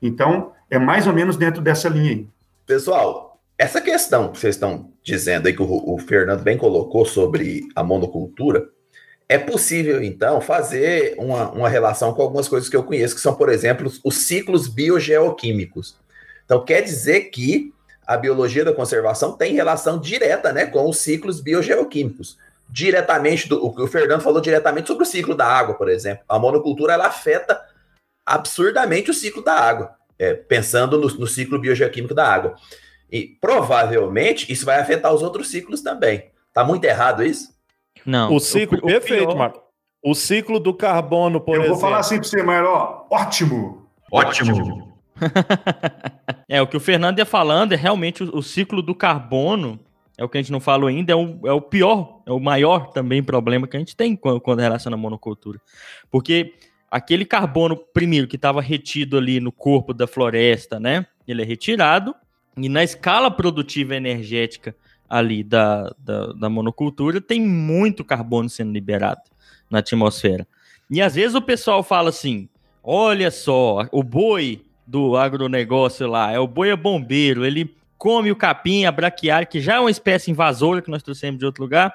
Então, é mais ou menos dentro dessa linha aí. Pessoal, essa questão que vocês estão dizendo aí, que o, o Fernando bem colocou sobre a monocultura, é possível, então, fazer uma, uma relação com algumas coisas que eu conheço, que são, por exemplo, os ciclos biogeoquímicos. Então, quer dizer que a biologia da conservação tem relação direta né, com os ciclos biogeoquímicos. Diretamente, do, o que o Fernando falou diretamente sobre o ciclo da água, por exemplo. A monocultura ela afeta absurdamente o ciclo da água, é, pensando no, no ciclo biogeoquímico da água. E provavelmente isso vai afetar os outros ciclos também. Tá muito errado isso? Não. O ciclo, o, perfeito, pior, Marco. O ciclo do carbono, por eu exemplo. vou falar assim para você, Marlon. Ótimo! Ótimo. é, o que o Fernando ia falando é realmente o, o, ciclo do carbono, é o que a gente não falou ainda, é o, é o pior, é o maior também problema que a gente tem quando, quando relaciona a monocultura. Porque aquele carbono, primeiro, que estava retido ali no corpo da floresta, né? Ele é retirado, e na escala produtiva energética ali da, da, da monocultura, tem muito carbono sendo liberado na atmosfera. E às vezes o pessoal fala assim: olha só, o boi do agronegócio lá, é o boi é bombeiro, ele come o capim, a braquiária, que já é uma espécie invasora que nós trouxemos de outro lugar,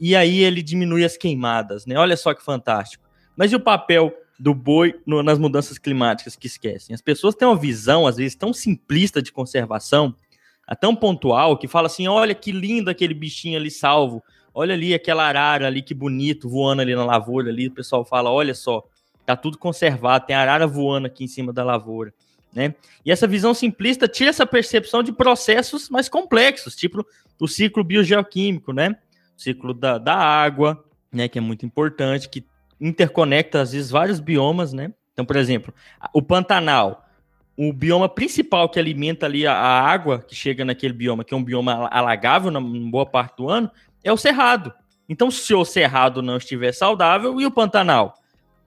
e aí ele diminui as queimadas, né? Olha só que fantástico. Mas e o papel do boi no, nas mudanças climáticas que esquecem? As pessoas têm uma visão, às vezes, tão simplista de conservação, tão pontual, que fala assim: olha que lindo aquele bichinho ali salvo, olha ali aquela arara ali, que bonito, voando ali na lavoura ali. O pessoal fala: olha só, Tá tudo conservado, tem arara voando aqui em cima da lavoura, né? E essa visão simplista tira essa percepção de processos mais complexos, tipo o ciclo biogeoquímico, né? O ciclo da, da água, né? Que é muito importante, que interconecta às vezes vários biomas, né? Então, por exemplo, o Pantanal, o bioma principal que alimenta ali a, água que chega naquele bioma, que é um bioma alagável na boa parte do ano, é o Cerrado. Então, se o Cerrado não estiver saudável, e o Pantanal?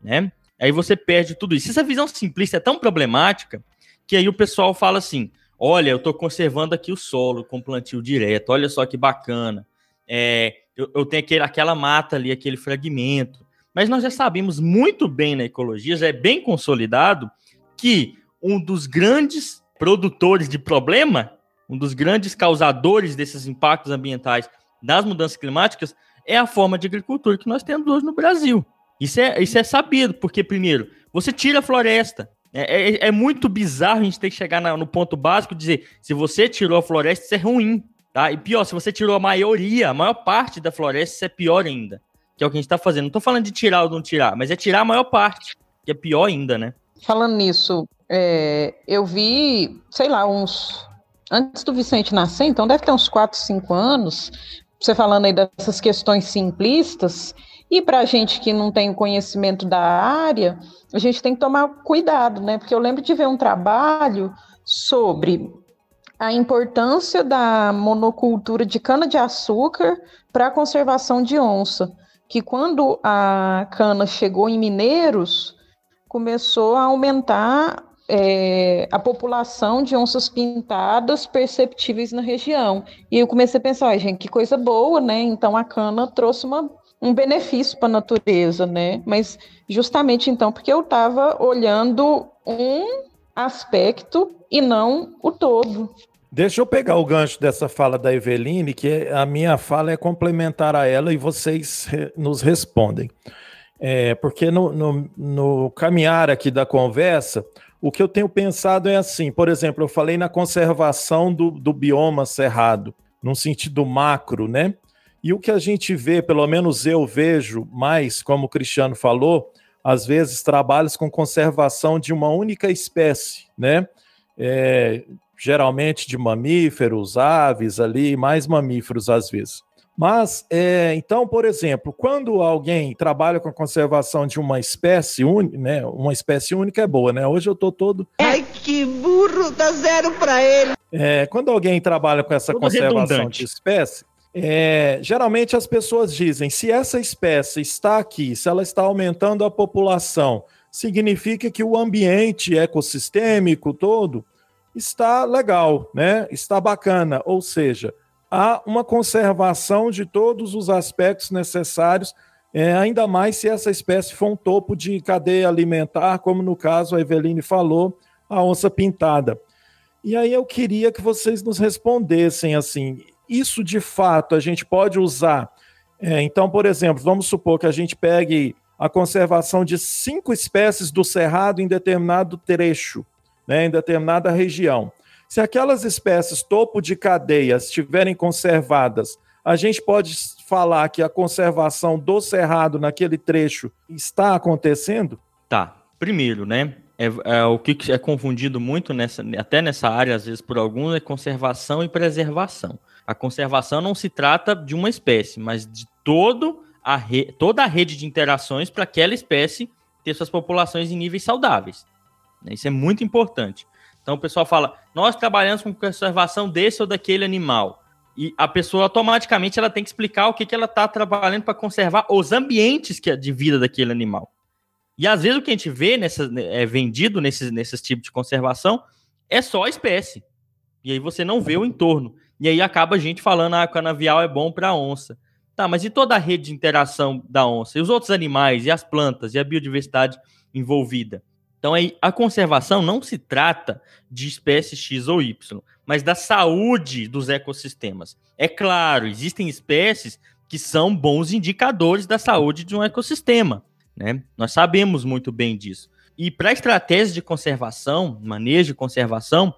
Né? Aí você perde tudo isso. Essa visão simplista é tão problemática que aí o pessoal fala assim: olha, eu estou conservando aqui o solo com plantio direto, olha só que bacana. É, eu, eu, tenho aquele, aquela mata ali, aquele fragmento. Mas nós já sabemos muito bem na ecologia, já é bem consolidado, que um dos grandes produtores de problema, um dos grandes causadores desses impactos ambientais das mudanças climáticas, é a forma de agricultura que nós temos hoje no Brasil. Isso é, isso é sabido, porque, primeiro, você tira a floresta. É, é, é muito bizarro a gente ter que chegar na, no ponto básico e dizer: se você tirou a floresta, isso é ruim. Tá? E pior, se você tirou a maioria, a maior parte da floresta, isso é pior ainda. Que é o que a gente está fazendo. Não estou falando de tirar ou não tirar, mas é tirar a maior parte, que é pior ainda, né? Falando nisso, é, eu vi, sei lá, uns. Antes do Vicente nascer, então deve ter uns 4, 5 anos, você falando aí dessas questões simplistas, e para a gente que não tem conhecimento da área, a gente tem que tomar cuidado, né? Porque eu lembro de ver um trabalho sobre a importância da monocultura de cana-de-açúcar para a conservação de onça. Que quando a cana chegou em Mineiros, começou a aumentar é, a população de onças pintadas perceptíveis na região. E eu comecei a pensar, gente, que coisa boa, né? Então a cana trouxe uma um benefício para a natureza, né? Mas justamente então porque eu estava olhando um aspecto e não o todo. Deixa eu pegar o gancho dessa fala da Eveline, que a minha fala é complementar a ela e vocês nos respondem. É, porque no, no, no caminhar aqui da conversa, o que eu tenho pensado é assim, por exemplo, eu falei na conservação do, do bioma cerrado, num sentido macro, né? E o que a gente vê, pelo menos eu vejo mais, como o Cristiano falou, às vezes trabalhos com conservação de uma única espécie, né? É, geralmente de mamíferos, aves ali, mais mamíferos às vezes. Mas, é, então, por exemplo, quando alguém trabalha com a conservação de uma espécie única, né, uma espécie única é boa, né? Hoje eu tô todo. Ai, que burro, dá zero para ele. É, quando alguém trabalha com essa todo conservação redundante. de espécie, é, geralmente as pessoas dizem: se essa espécie está aqui, se ela está aumentando a população, significa que o ambiente ecossistêmico todo está legal, né? Está bacana, ou seja, há uma conservação de todos os aspectos necessários, é, ainda mais se essa espécie for um topo de cadeia alimentar, como no caso a Eveline falou, a onça pintada. E aí eu queria que vocês nos respondessem assim, isso de fato a gente pode usar. É, então, por exemplo, vamos supor que a gente pegue a conservação de cinco espécies do cerrado em determinado trecho, né, em determinada região. Se aquelas espécies topo de cadeia estiverem conservadas, a gente pode falar que a conservação do cerrado naquele trecho está acontecendo? Tá. Primeiro, né? É, é, o que é confundido muito nessa, até nessa área, às vezes por alguns, é conservação e preservação. A conservação não se trata de uma espécie, mas de todo a re... toda a rede de interações para aquela espécie ter suas populações em níveis saudáveis. Né? Isso é muito importante. Então o pessoal fala, nós trabalhamos com conservação desse ou daquele animal. E a pessoa automaticamente ela tem que explicar o que, que ela está trabalhando para conservar os ambientes que é de vida daquele animal. E às vezes o que a gente vê nessa, é vendido nesses, nesses tipos de conservação é só a espécie. E aí você não vê o entorno. E aí acaba a gente falando, ah, canavial é bom para onça. Tá, mas e toda a rede de interação da onça? E os outros animais, e as plantas, e a biodiversidade envolvida? Então, aí, a conservação não se trata de espécie X ou Y, mas da saúde dos ecossistemas. É claro, existem espécies que são bons indicadores da saúde de um ecossistema. Né? Nós sabemos muito bem disso. E para estratégias de conservação, manejo de conservação,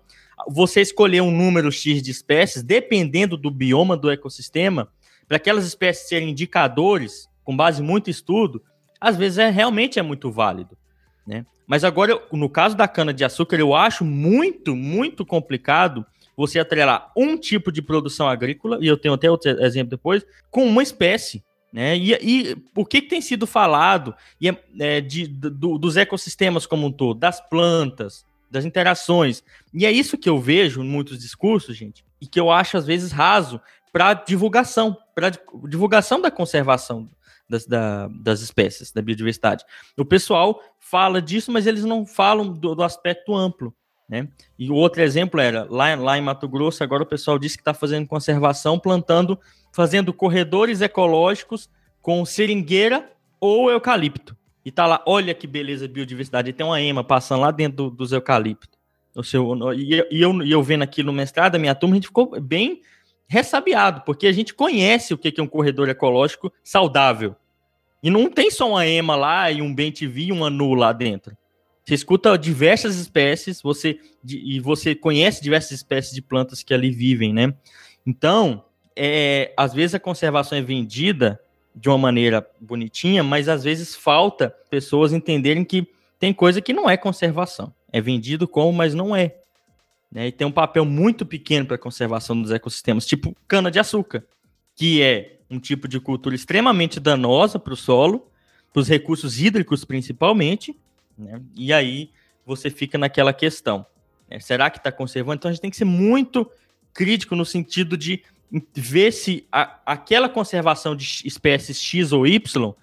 você escolher um número X de espécies, dependendo do bioma do ecossistema, para aquelas espécies serem indicadores, com base em muito estudo, às vezes é realmente é muito válido. Né? Mas agora, no caso da cana-de-açúcar, eu acho muito, muito complicado você atrelar um tipo de produção agrícola, e eu tenho até outro exemplo depois, com uma espécie. Né? E, e o que, que, tem sido falado e é, é, de, do, dos ecossistemas como um todo, das plantas, das interações. E é isso que eu vejo em muitos discursos, gente, e que eu acho às vezes raso para divulgação, para divulgação da conservação das, da, das espécies, da biodiversidade. O pessoal fala disso, mas eles não falam do, do aspecto amplo. Né? E o outro exemplo era, lá, lá em Mato Grosso, agora o pessoal disse que está fazendo conservação, plantando, fazendo corredores ecológicos com seringueira ou eucalipto. E tá lá, olha que beleza biodiversidade. E tem uma ema passando lá dentro do, dos eucaliptos. O seu, e, eu, e eu vendo aqui no mestrado, a minha turma, a gente ficou bem ressabiado, porque a gente conhece o que é um corredor ecológico saudável. E não tem só uma ema lá e um bem TV e um anu lá dentro. Você escuta diversas espécies, você e você conhece diversas espécies de plantas que ali vivem, né? Então, é, às vezes a conservação é vendida de uma maneira bonitinha, mas às vezes falta pessoas entenderem que tem coisa que não é conservação. É vendido como, mas não é. Né? E tem um papel muito pequeno para a conservação dos ecossistemas, tipo cana-de-açúcar, que é um tipo de cultura extremamente danosa para o solo, para os recursos hídricos principalmente, né? e aí você fica naquela questão. Né? Será que está conservando? Então a gente tem que ser muito crítico no sentido de ver se a, aquela conservação de espécies X ou Y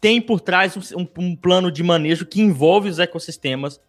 tem por trás um, um, plano de manejo que envolve os ecossistemas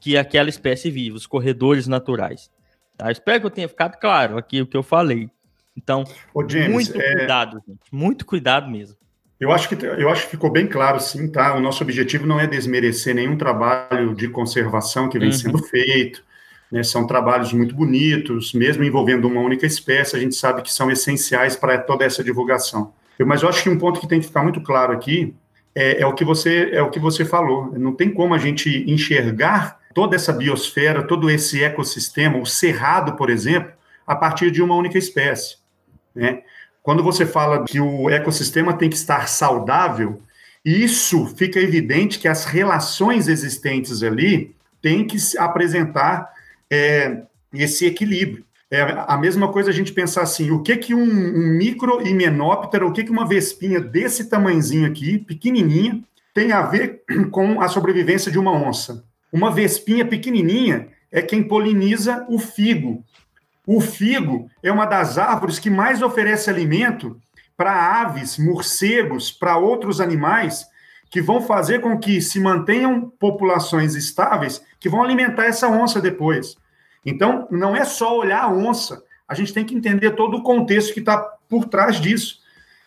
que aquela espécie vive, os corredores naturais. Tá? Espero que eu tenha ficado claro aqui o que eu falei. Então, James, muito é... cuidado, gente. Muito cuidado mesmo. Eu acho, que, eu acho que ficou bem claro, sim, tá? O nosso objetivo não é desmerecer nenhum trabalho de conservação que vem uhum. sendo feito. Né? São trabalhos muito bonitos, mesmo envolvendo uma única espécie, a gente sabe que são essenciais para toda essa divulgação. Mas eu acho que um ponto que tem que ficar muito claro aqui é, é, o que você é o que você falou. Não tem como a gente enxergar toda essa biosfera, todo esse ecossistema, o cerrado, por exemplo, a partir de uma única espécie. Né? Quando você fala que o ecossistema tem que estar saudável, isso fica evidente que as relações existentes ali têm que apresentar é, esse equilíbrio. É a mesma coisa a gente pensar assim, o que que um, um micro o que que uma vespinha desse tamanhozinho aqui, pequenininha, tem a ver com a sobrevivência de uma onça? Uma vespinha pequenininha é quem poliniza o figo, o figo é uma das árvores que mais oferece alimento para aves, morcegos, para outros animais que vão fazer com que se mantenham populações estáveis que vão alimentar essa onça depois. Então, não é só olhar a onça, a gente tem que entender todo o contexto que está por trás disso.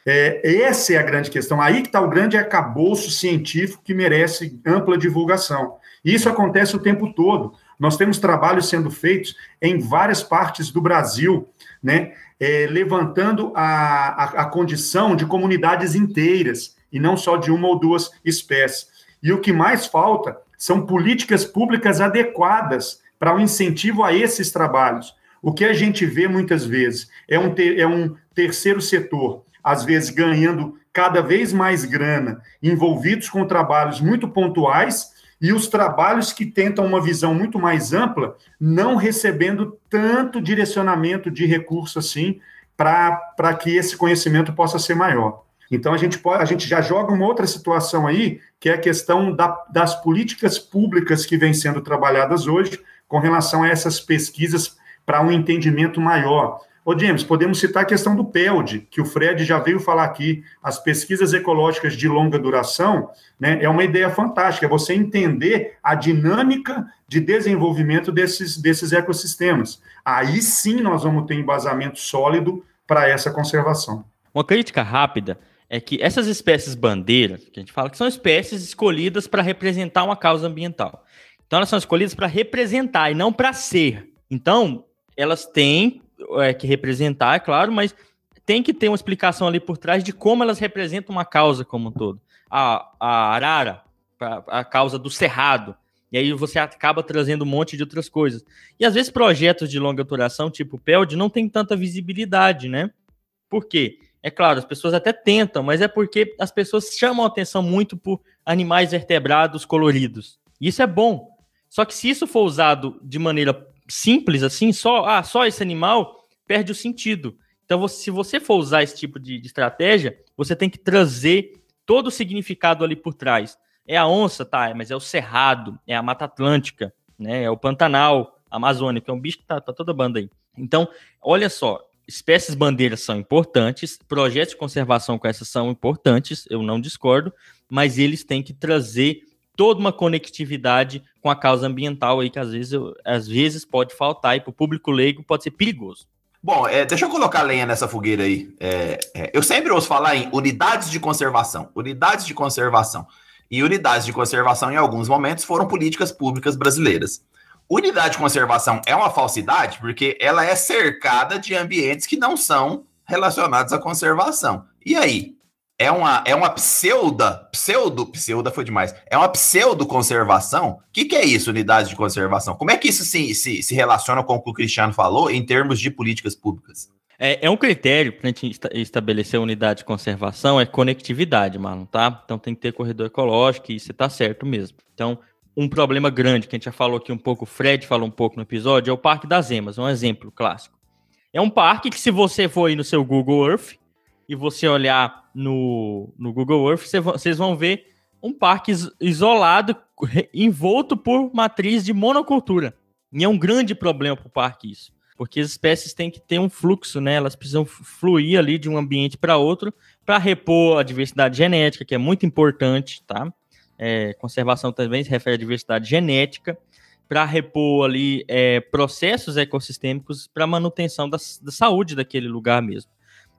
É, essa é a grande questão. Aí que está o grande arcabouço científico que merece ampla divulgação. Isso acontece o tempo todo. Nós temos trabalhos sendo feitos em várias partes do Brasil, né, é, levantando a, a, a condição de comunidades inteiras, e não só de uma ou duas espécies. E o que mais falta são políticas públicas adequadas para o incentivo a esses trabalhos. O que a gente vê muitas vezes é um, ter, é um terceiro setor, às vezes ganhando cada vez mais grana, envolvidos com trabalhos muito pontuais e os trabalhos que tentam uma visão muito mais ampla, não recebendo tanto direcionamento de recurso assim para que esse conhecimento possa ser maior. Então a gente pode, a gente já joga uma outra situação aí, que é a questão da, das políticas públicas que vêm sendo trabalhadas hoje com relação a essas pesquisas para um entendimento maior. Ô, James, podemos citar a questão do PELD, que o Fred já veio falar aqui. As pesquisas ecológicas de longa duração né, é uma ideia fantástica, é você entender a dinâmica de desenvolvimento desses, desses ecossistemas. Aí sim nós vamos ter embasamento sólido para essa conservação. Uma crítica rápida é que essas espécies bandeiras, que a gente fala que são espécies escolhidas para representar uma causa ambiental. Então elas são escolhidas para representar e não para ser. Então, elas têm é, que representar, é claro, mas tem que ter uma explicação ali por trás de como elas representam uma causa como um todo. A, a arara, a, a causa do cerrado, e aí você acaba trazendo um monte de outras coisas. E às vezes projetos de longa duração, tipo PELD, não tem tanta visibilidade, né? Por quê? É claro, as pessoas até tentam, mas é porque as pessoas chamam a atenção muito por animais vertebrados coloridos. Isso é bom. Só que se isso for usado de maneira simples assim, só, ah, só esse animal, perde o sentido. Então, você, se você for usar esse tipo de, de, estratégia, você tem que trazer todo o significado ali por trás. É a onça, tá? Mas é o cerrado, é a Mata Atlântica, né? É o Pantanal Amazônico, é um bicho que tá, tá toda banda aí. Então, olha só, espécies bandeiras são importantes, projetos de conservação com essas são importantes, eu não discordo, mas eles têm que trazer toda uma conectividade com a causa ambiental aí que às vezes, às vezes pode faltar e para o público leigo pode ser perigoso. Bom, é, deixa eu colocar lenha nessa fogueira aí. É, é, eu sempre ouço falar em unidades de conservação, unidades de conservação. E unidades de conservação, em alguns momentos, foram políticas públicas brasileiras. Unidade de conservação é uma falsidade porque ela é cercada de ambientes que não são relacionados à conservação. E aí? É uma, é uma pseuda, pseudo, pseuda foi demais, é uma pseudo-conservação? O que, que é isso, unidade de conservação? Como é que isso se, se, se relaciona com o que o Cristiano falou em termos de políticas públicas? É, é um critério para a gente estabelecer unidade de conservação, é conectividade, mano, tá? Então tem que ter corredor ecológico e isso está certo mesmo. Então, um problema grande que a gente já falou aqui um pouco, o Fred falou um pouco no episódio, é o Parque das Emas, um exemplo clássico. É um parque que, se você for aí no seu Google Earth, e você olhar no, no Google Earth, vocês vão ver um parque isolado, envolto por matriz de monocultura. E é um grande problema para o parque isso. Porque as espécies têm que ter um fluxo, né? Elas precisam fluir ali de um ambiente para outro para repor a diversidade genética, que é muito importante, tá? É, conservação também se refere à diversidade genética, para repor ali é, processos ecossistêmicos para manutenção da, da saúde daquele lugar mesmo.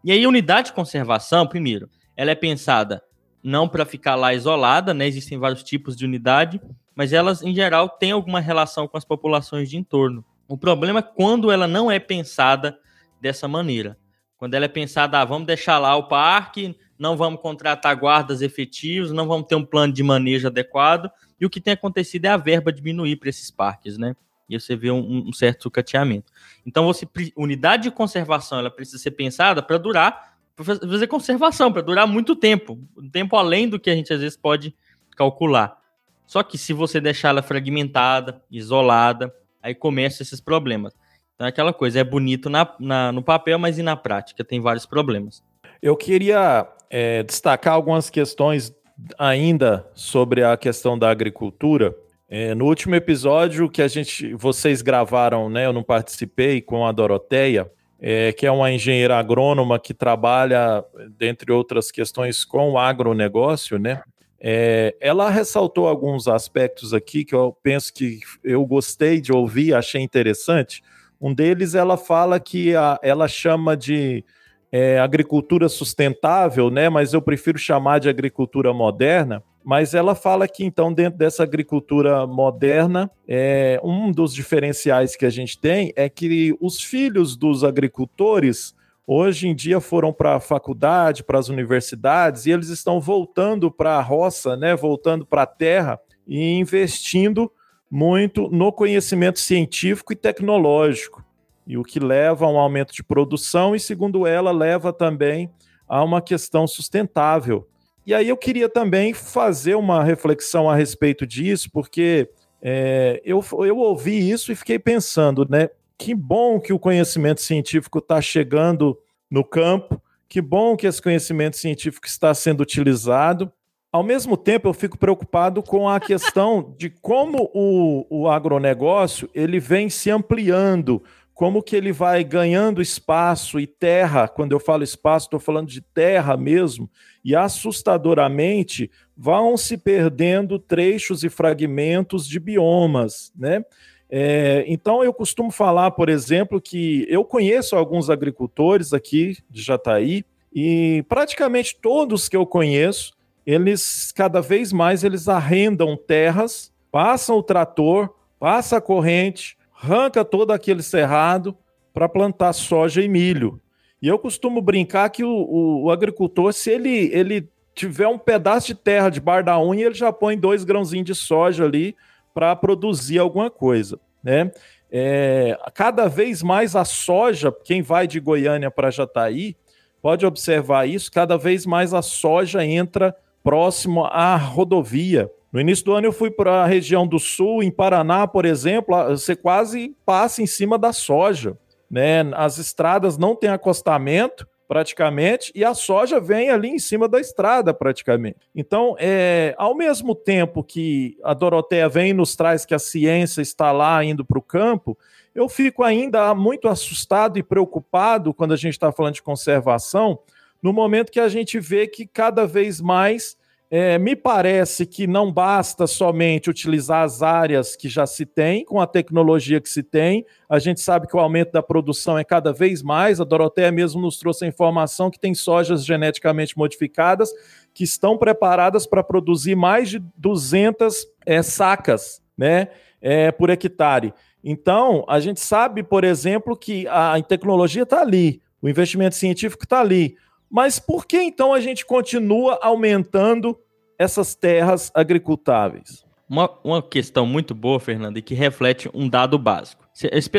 E aí, unidade de conservação, primeiro, ela é pensada não para ficar lá isolada, né? Existem vários tipos de unidade, mas elas, em geral, têm alguma relação com as populações de entorno. O problema é quando ela não é pensada dessa maneira. Quando ela é pensada, ah, vamos deixar lá o parque, não vamos contratar guardas efetivos, não vamos ter um plano de manejo adequado, e o que tem acontecido é a verba diminuir para esses parques, né? E você vê um, um certo sucateamento. Então, você unidade de conservação ela precisa ser pensada para durar, para fazer conservação, para durar muito tempo, um tempo além do que a gente às vezes pode calcular. Só que se você deixar ela fragmentada, isolada, aí começam esses problemas. Então, é aquela coisa, é bonito na, na, no papel, mas e na prática tem vários problemas. Eu queria é, destacar algumas questões ainda sobre a questão da agricultura é, no último episódio que a gente, vocês gravaram, né? Eu não participei com a Doroteia, é, que é uma engenheira agrônoma que trabalha, dentre outras questões, com o agronegócio, né? É, ela ressaltou alguns aspectos aqui que eu penso que eu gostei de ouvir, achei interessante. Um deles, ela fala que a, ela chama de é, agricultura sustentável, né? Mas eu prefiro chamar de agricultura moderna mas ela fala que então dentro dessa agricultura moderna, é, um dos diferenciais que a gente tem é que os filhos dos agricultores hoje em dia foram para a faculdade, para as universidades e eles estão voltando para a roça, né, voltando para a terra e investindo muito no conhecimento científico e tecnológico. E o que leva a um aumento de produção e segundo ela leva também a uma questão sustentável e aí eu queria também fazer uma reflexão a respeito disso, porque é, eu, eu ouvi isso e fiquei pensando, né? Que bom que o conhecimento científico está chegando no campo Que bom que esse conhecimento científico está sendo utilizado. Ao mesmo tempo, eu fico preocupado com a questão de como o, o agronegócio ele vem se ampliando, como que ele vai ganhando espaço e terra. Quando eu falo espaço, estou falando de terra mesmo, e assustadoramente vão se perdendo trechos e fragmentos de biomas, né? É, então eu costumo falar, por exemplo, que eu conheço alguns agricultores aqui de Jataí e praticamente todos que eu conheço, eles cada vez mais eles arrendam terras, passam o trator, passa a corrente, arranca todo aquele cerrado para plantar soja e milho. E eu costumo brincar que o, o, o agricultor, se ele, ele tiver um pedaço de terra de bar da unha, ele já põe dois grãozinhos de soja ali para produzir alguma coisa, né? É, cada vez mais a soja, quem vai de Goiânia para Jataí, pode observar isso, cada vez mais a soja entra próximo à rodovia. No início do ano eu fui para a região do sul, em Paraná, por exemplo, você quase passa em cima da soja. Né? As estradas não têm acostamento, praticamente, e a soja vem ali em cima da estrada, praticamente. Então, é, ao mesmo tempo que a Doroteia vem e nos traz que a ciência está lá indo para o campo, eu fico ainda muito assustado e preocupado quando a gente está falando de conservação, no momento que a gente vê que cada vez mais é, me parece que não basta somente utilizar as áreas que já se tem, com a tecnologia que se tem. A gente sabe que o aumento da produção é cada vez mais. A Doroteia mesmo nos trouxe a informação que tem sojas geneticamente modificadas que estão preparadas para produzir mais de 200 é, sacas né, é, por hectare. Então, a gente sabe, por exemplo, que a tecnologia está ali, o investimento científico está ali. Mas por que então a gente continua aumentando essas terras agricultáveis? Uma, uma questão muito boa, Fernando, e que reflete um dado básico.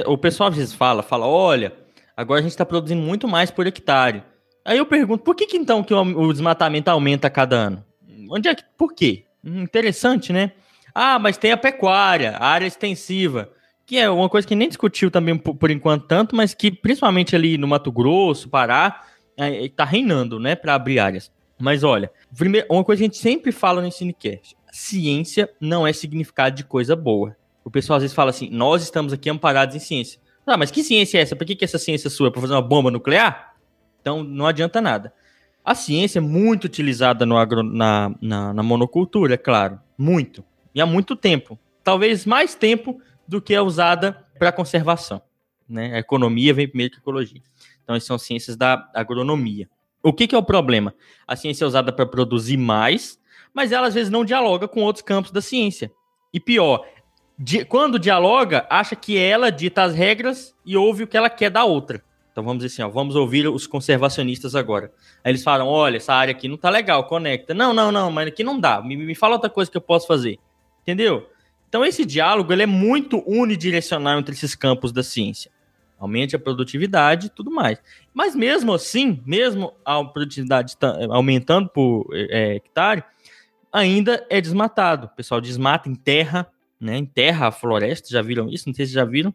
O pessoal às vezes fala, fala, olha, agora a gente está produzindo muito mais por hectare. Aí eu pergunto, por que, que então que o desmatamento aumenta a cada ano? Onde é que, por quê? Hum, interessante, né? Ah, mas tem a pecuária, a área extensiva, que é uma coisa que nem discutiu também por, por enquanto tanto, mas que principalmente ali no Mato Grosso, Pará, está é, reinando, né, para abrir áreas. Mas olha, primeiro, uma coisa que a gente sempre fala no Ensinecast: ciência não é significado de coisa boa. O pessoal às vezes fala assim: nós estamos aqui amparados em ciência. Ah, mas que ciência é essa? Por que, que essa ciência é sua? Para fazer uma bomba nuclear? Então não adianta nada. A ciência é muito utilizada no agro, na, na, na monocultura, é claro. Muito. E há muito tempo. Talvez mais tempo do que é usada para conservação. Né? A economia vem primeiro que a ecologia. Então, são ciências da agronomia. O que, que é o problema? A ciência é usada para produzir mais, mas ela às vezes não dialoga com outros campos da ciência. E pior, di quando dialoga, acha que ela dita as regras e ouve o que ela quer da outra. Então vamos dizer assim, ó, vamos ouvir os conservacionistas agora. Aí eles falam: olha, essa área aqui não tá legal, conecta. Não, não, não, mas aqui não dá. Me, me fala outra coisa que eu posso fazer. Entendeu? Então esse diálogo ele é muito unidirecional entre esses campos da ciência aumente a produtividade e tudo mais. Mas mesmo assim, mesmo a produtividade aumentando por é, hectare, ainda é desmatado. O pessoal desmata, enterra, né? Enterra a floresta, já viram isso? Não sei se já viram.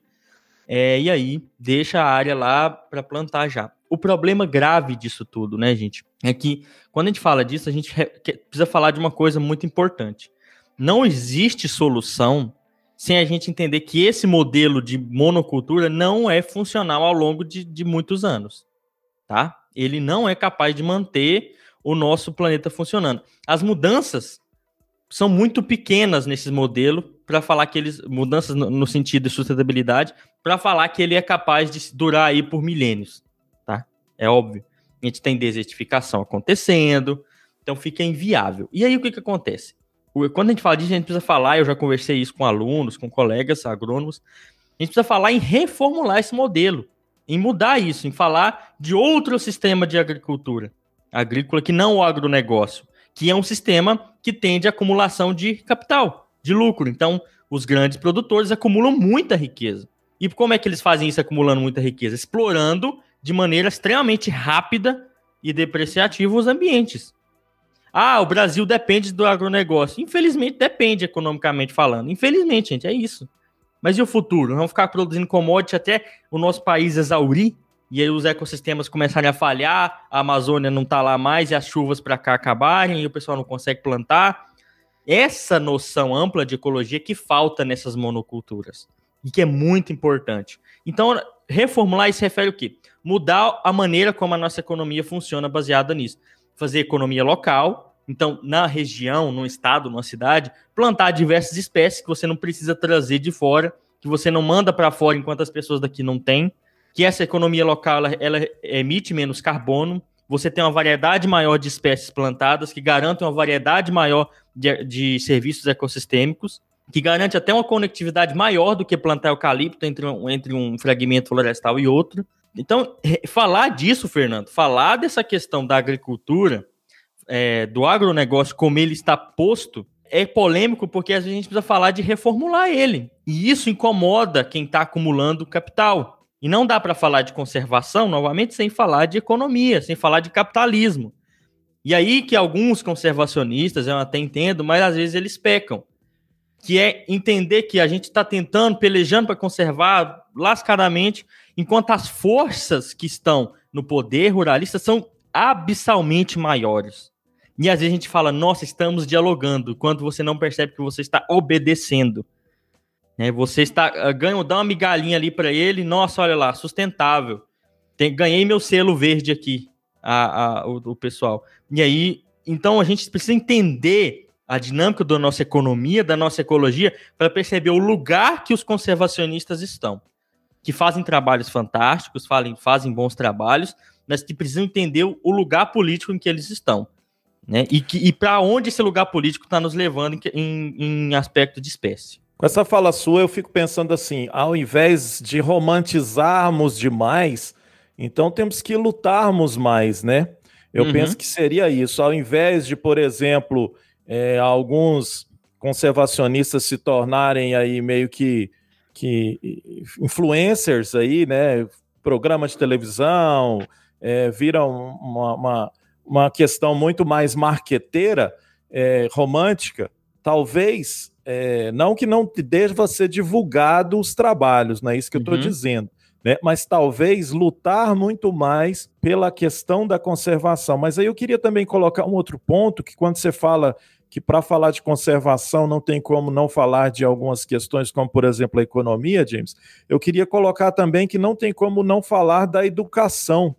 É, e aí deixa a área lá para plantar já. O problema grave disso tudo, né, gente, é que quando a gente fala disso, a gente precisa falar de uma coisa muito importante. Não existe solução sem a gente entender que esse modelo de monocultura não é funcional ao longo de, de muitos anos, tá? Ele não é capaz de manter o nosso planeta funcionando. As mudanças são muito pequenas nesse modelo para falar que eles mudanças no, no sentido de sustentabilidade para falar que ele é capaz de durar aí por milênios, tá? É óbvio. A gente tem desertificação acontecendo, então fica inviável. E aí o que que acontece? Quando a gente fala disso, a gente precisa falar, eu já conversei isso com alunos, com colegas agrônomos, a gente precisa falar em reformular esse modelo, em mudar isso, em falar de outro sistema de agricultura agrícola que não o agronegócio, que é um sistema que tende à acumulação de capital, de lucro. Então, os grandes produtores acumulam muita riqueza. E como é que eles fazem isso acumulando muita riqueza? Explorando de maneira extremamente rápida e depreciativa os ambientes. Ah, o Brasil depende do agronegócio. Infelizmente, depende economicamente falando. Infelizmente, gente, é isso. Mas e o futuro? Vamos ficar produzindo commodity até o nosso país exaurir? e aí os ecossistemas começarem a falhar, a Amazônia não tá lá mais e as chuvas para cá acabarem e o pessoal não consegue plantar. Essa noção ampla de ecologia que falta nessas monoculturas e que é muito importante. Então, reformular isso refere o quê? Mudar a maneira como a nossa economia funciona baseada nisso. Fazer economia local, então, na região, no estado, numa cidade, plantar diversas espécies que você não precisa trazer de fora, que você não manda para fora enquanto as pessoas daqui não têm que essa economia local ela, ela emite menos carbono, você tem uma variedade maior de espécies plantadas, que garantem uma variedade maior de, de, serviços ecossistêmicos, que garante até uma conectividade maior do que plantar eucalipto entre entre um fragmento florestal e outro. Então, falar disso, Fernando, falar dessa questão da agricultura, é, do agronegócio, como ele está posto, é polêmico porque a gente precisa falar de reformular ele. E isso incomoda quem está acumulando capital. E não dá para falar de conservação, novamente, sem falar de economia, sem falar de capitalismo. E aí que alguns conservacionistas, eu até entendo, mas às vezes eles pecam. Que é entender que a gente está tentando, pelejando para conservar lascadamente, enquanto as forças que estão no poder ruralista são abissalmente maiores. E às vezes a gente fala, nossa, estamos dialogando, quando você não percebe que você está obedecendo. Né? Você está ah, ganha, dá uma migalhinha ali para ele, nossa, olha lá, sustentável. Tem, ganhei meu selo verde aqui, a, a, o, o pessoal. E aí, então a gente precisa entender a dinâmica da nossa economia, da nossa ecologia, para perceber o lugar que os conservacionistas estão. Que fazem trabalhos fantásticos, fazem, fazem bons trabalhos, mas que precisam entender o lugar político em que eles estão. Né? E, e para onde esse lugar político está nos levando em, em, em aspecto de espécie. Com essa fala sua, eu fico pensando assim: ao invés de romantizarmos demais, então temos que lutarmos mais, né? Eu uhum. penso que seria isso. Ao invés de, por exemplo, é, alguns conservacionistas se tornarem aí meio que, que influencers aí, né? Programa de televisão, é, viram uma, uma, uma, questão muito mais marqueteira, é, romântica. Talvez é, não que não deva ser divulgado os trabalhos, não é isso que eu estou uhum. dizendo. Né? Mas talvez lutar muito mais pela questão da conservação. Mas aí eu queria também colocar um outro ponto, que quando você fala que para falar de conservação não tem como não falar de algumas questões, como por exemplo a economia, James, eu queria colocar também que não tem como não falar da educação.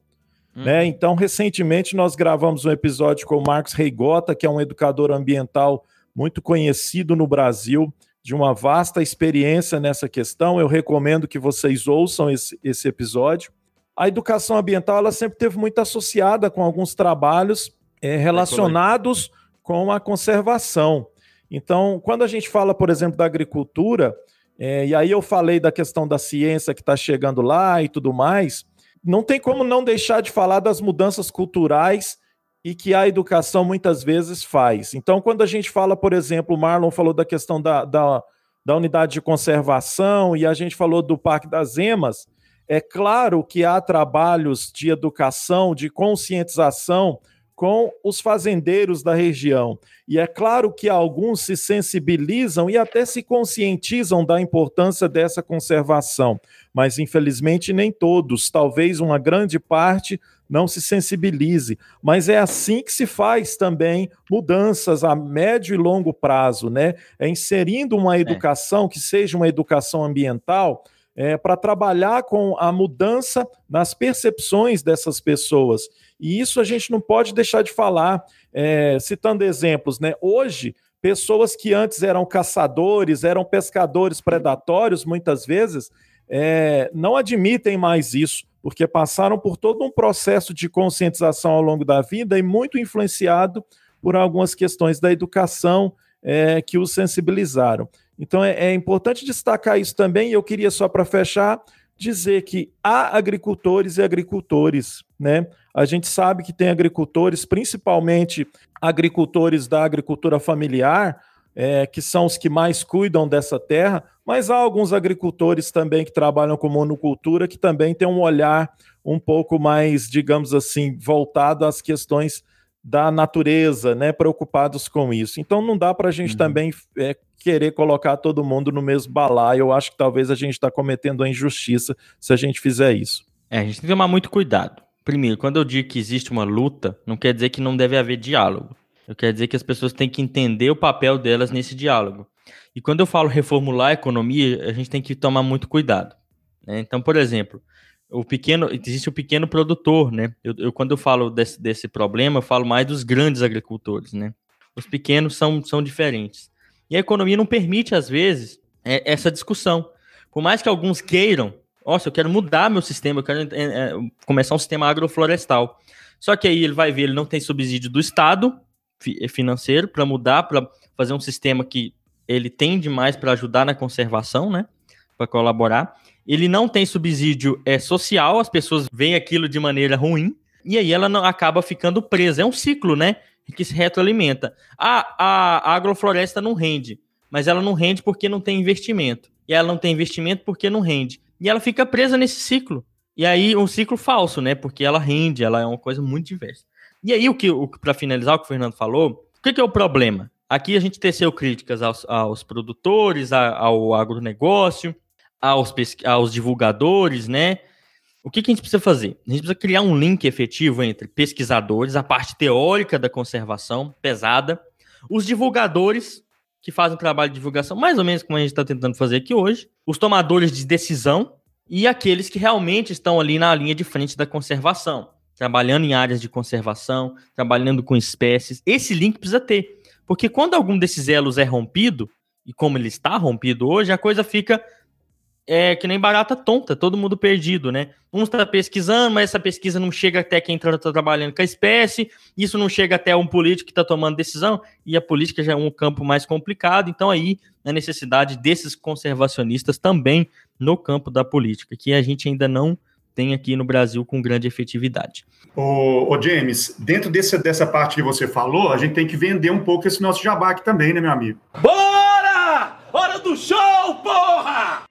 Uhum. Né? Então, recentemente nós gravamos um episódio com o Marcos Reigota, que é um educador ambiental muito conhecido no Brasil, de uma vasta experiência nessa questão. Eu recomendo que vocês ouçam esse, esse episódio. A educação ambiental ela sempre teve muito associada com alguns trabalhos é, relacionados com a conservação. Então, quando a gente fala, por exemplo, da agricultura, é, e aí eu falei da questão da ciência que está chegando lá e tudo mais, não tem como não deixar de falar das mudanças culturais e que a educação muitas vezes faz. Então, quando a gente fala, por exemplo, o Marlon falou da questão da, da, da unidade de conservação e a gente falou do Parque das Emas, é claro que há trabalhos de educação, de conscientização com os fazendeiros da região. E é claro que alguns se sensibilizam e até se conscientizam da importância dessa conservação, mas infelizmente nem todos, talvez uma grande parte não se sensibilize. Mas é assim que se faz também mudanças a médio e longo prazo, né? É inserindo uma é. educação que seja uma educação ambiental é, para trabalhar com a mudança nas percepções dessas pessoas. E isso a gente não pode deixar de falar, é, citando exemplos, né? Hoje, pessoas que antes eram caçadores, eram pescadores predatórios, muitas vezes, é, não admitem mais isso porque passaram por todo um processo de conscientização ao longo da vida e muito influenciado por algumas questões da educação é, que os sensibilizaram. Então é, é importante destacar isso também, e eu queria só para fechar dizer que há agricultores e agricultores, né? A gente sabe que tem agricultores, principalmente agricultores da agricultura familiar, é, que são os que mais cuidam dessa terra, mas há alguns agricultores também que trabalham com monocultura que também têm um olhar um pouco mais, digamos assim, voltado às questões da natureza, né, preocupados com isso. Então não dá para a gente uhum. também é, querer colocar todo mundo no mesmo balaio. Eu acho que talvez a gente está cometendo a injustiça se a gente fizer isso. É, a gente tem que tomar muito cuidado. Primeiro, quando eu digo que existe uma luta, não quer dizer que não deve haver diálogo. Eu quero dizer que as pessoas têm que entender o papel delas nesse diálogo. E quando eu falo reformular a economia, a gente tem que tomar muito cuidado. Né? Então, por exemplo, o pequeno existe o pequeno produtor, né? Eu, eu, quando eu falo desse, desse problema, eu falo mais dos grandes agricultores, né? Os pequenos são, são diferentes. E a economia não permite, às vezes, é, essa discussão. Por mais que alguns queiram, nossa, eu quero mudar meu sistema, eu quero é, é, começar um sistema agroflorestal. Só que aí ele vai ver, ele não tem subsídio do Estado financeiro para mudar, para fazer um sistema que ele tende mais para ajudar na conservação, né? Para colaborar. Ele não tem subsídio é, social, as pessoas veem aquilo de maneira ruim, e aí ela não, acaba ficando presa. É um ciclo, né? Que se retroalimenta. A, a, a agrofloresta não rende, mas ela não rende porque não tem investimento. E ela não tem investimento porque não rende. E ela fica presa nesse ciclo. E aí, um ciclo falso, né? Porque ela rende, ela é uma coisa muito diversa. E aí, o que, o, para finalizar o que o Fernando falou, o que, que é o problema? Aqui a gente teceu críticas aos, aos produtores, a, ao agronegócio, aos, aos divulgadores, né? O que, que, a gente precisa fazer? A gente precisa criar um link efetivo entre pesquisadores, a parte teórica da conservação, pesada, os divulgadores, que fazem trabalho de divulgação, mais ou menos como a gente está tentando fazer aqui hoje, os tomadores de decisão e aqueles que realmente estão ali na linha de frente da conservação, trabalhando em áreas de conservação, trabalhando com espécies. Esse link precisa ter, porque quando algum desses elos é rompido, e como ele está rompido hoje, a coisa fica é que nem barata tonta, todo mundo perdido, né? Um está pesquisando, mas essa pesquisa não chega até quem está trabalhando com a espécie, isso não chega até um político que está tomando decisão, e a política já é um campo mais complicado, então aí a necessidade desses conservacionistas também no campo da política, que a gente ainda não tem aqui no Brasil com grande efetividade. Ô, ô James, dentro desse, dessa parte que você falou, a gente tem que vender um pouco esse nosso jabá aqui também, né, meu amigo? Bora! Hora do show, porra!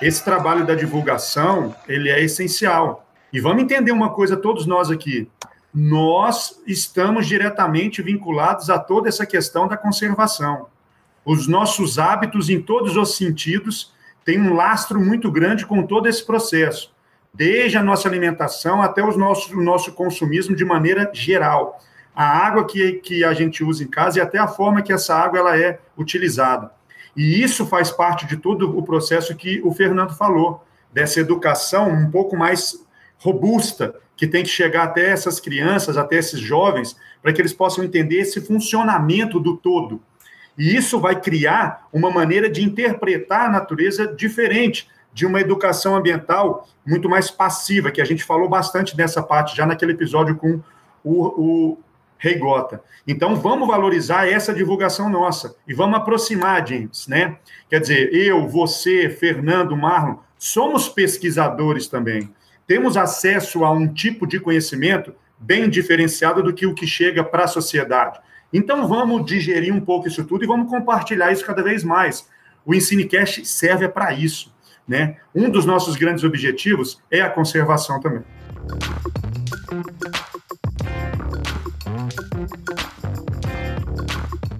Esse trabalho da divulgação, ele é essencial. E vamos entender uma coisa todos nós aqui. Nós estamos diretamente vinculados a toda essa questão da conservação. Os nossos hábitos em todos os sentidos têm um lastro muito grande com todo esse processo, desde a nossa alimentação até os nossos, o nosso consumismo de maneira geral. A água que, que a gente usa em casa e até a forma que essa água ela é utilizada. E isso faz parte de todo o processo que o Fernando falou, dessa educação um pouco mais robusta, que tem que chegar até essas crianças, até esses jovens, para que eles possam entender esse funcionamento do todo. E isso vai criar uma maneira de interpretar a natureza diferente de uma educação ambiental muito mais passiva, que a gente falou bastante nessa parte já naquele episódio com o, o Rei Gota. Então, vamos valorizar essa divulgação nossa e vamos aproximar, James, né? Quer dizer, eu, você, Fernando, Marlon, somos pesquisadores também. Temos acesso a um tipo de conhecimento bem diferenciado do que o que chega para a sociedade. Então, vamos digerir um pouco isso tudo e vamos compartilhar isso cada vez mais. O EnsineCast serve para isso, né? Um dos nossos grandes objetivos é a conservação também.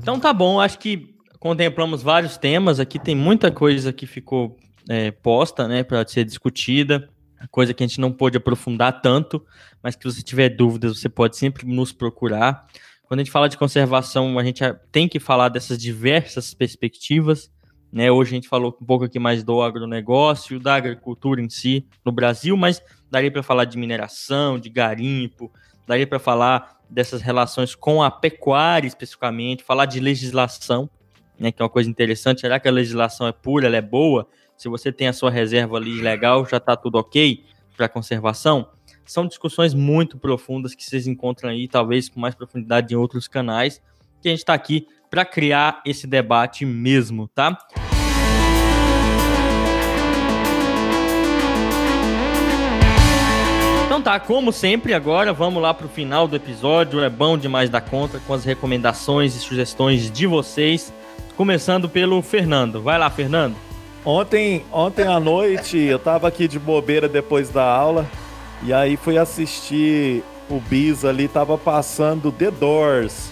Então tá bom, acho que contemplamos vários temas. Aqui tem muita coisa que ficou é, posta, né, para ser discutida, coisa que a gente não pôde aprofundar tanto, mas que você tiver dúvidas, você pode sempre nos procurar. Quando a gente fala de conservação, a gente tem que falar dessas diversas perspectivas. Né? Hoje a gente falou um pouco aqui mais do agronegócio, da agricultura em si no Brasil, mas daria para falar de mineração, de garimpo, daria para falar dessas relações com a pecuária especificamente, falar de legislação, né, que é uma coisa interessante. Será que a legislação é pura, ela é boa? Se você tem a sua reserva ali legal, já está tudo ok para conservação? São discussões muito profundas que vocês encontram aí, talvez com mais profundidade em outros canais, que a gente está aqui para criar esse debate mesmo, tá? Tá, como sempre, agora vamos lá pro final do episódio. É bom demais dar conta com as recomendações e sugestões de vocês. Começando pelo Fernando. Vai lá, Fernando. Ontem, ontem à noite eu tava aqui de bobeira depois da aula e aí fui assistir o Bis ali, tava passando The Doors.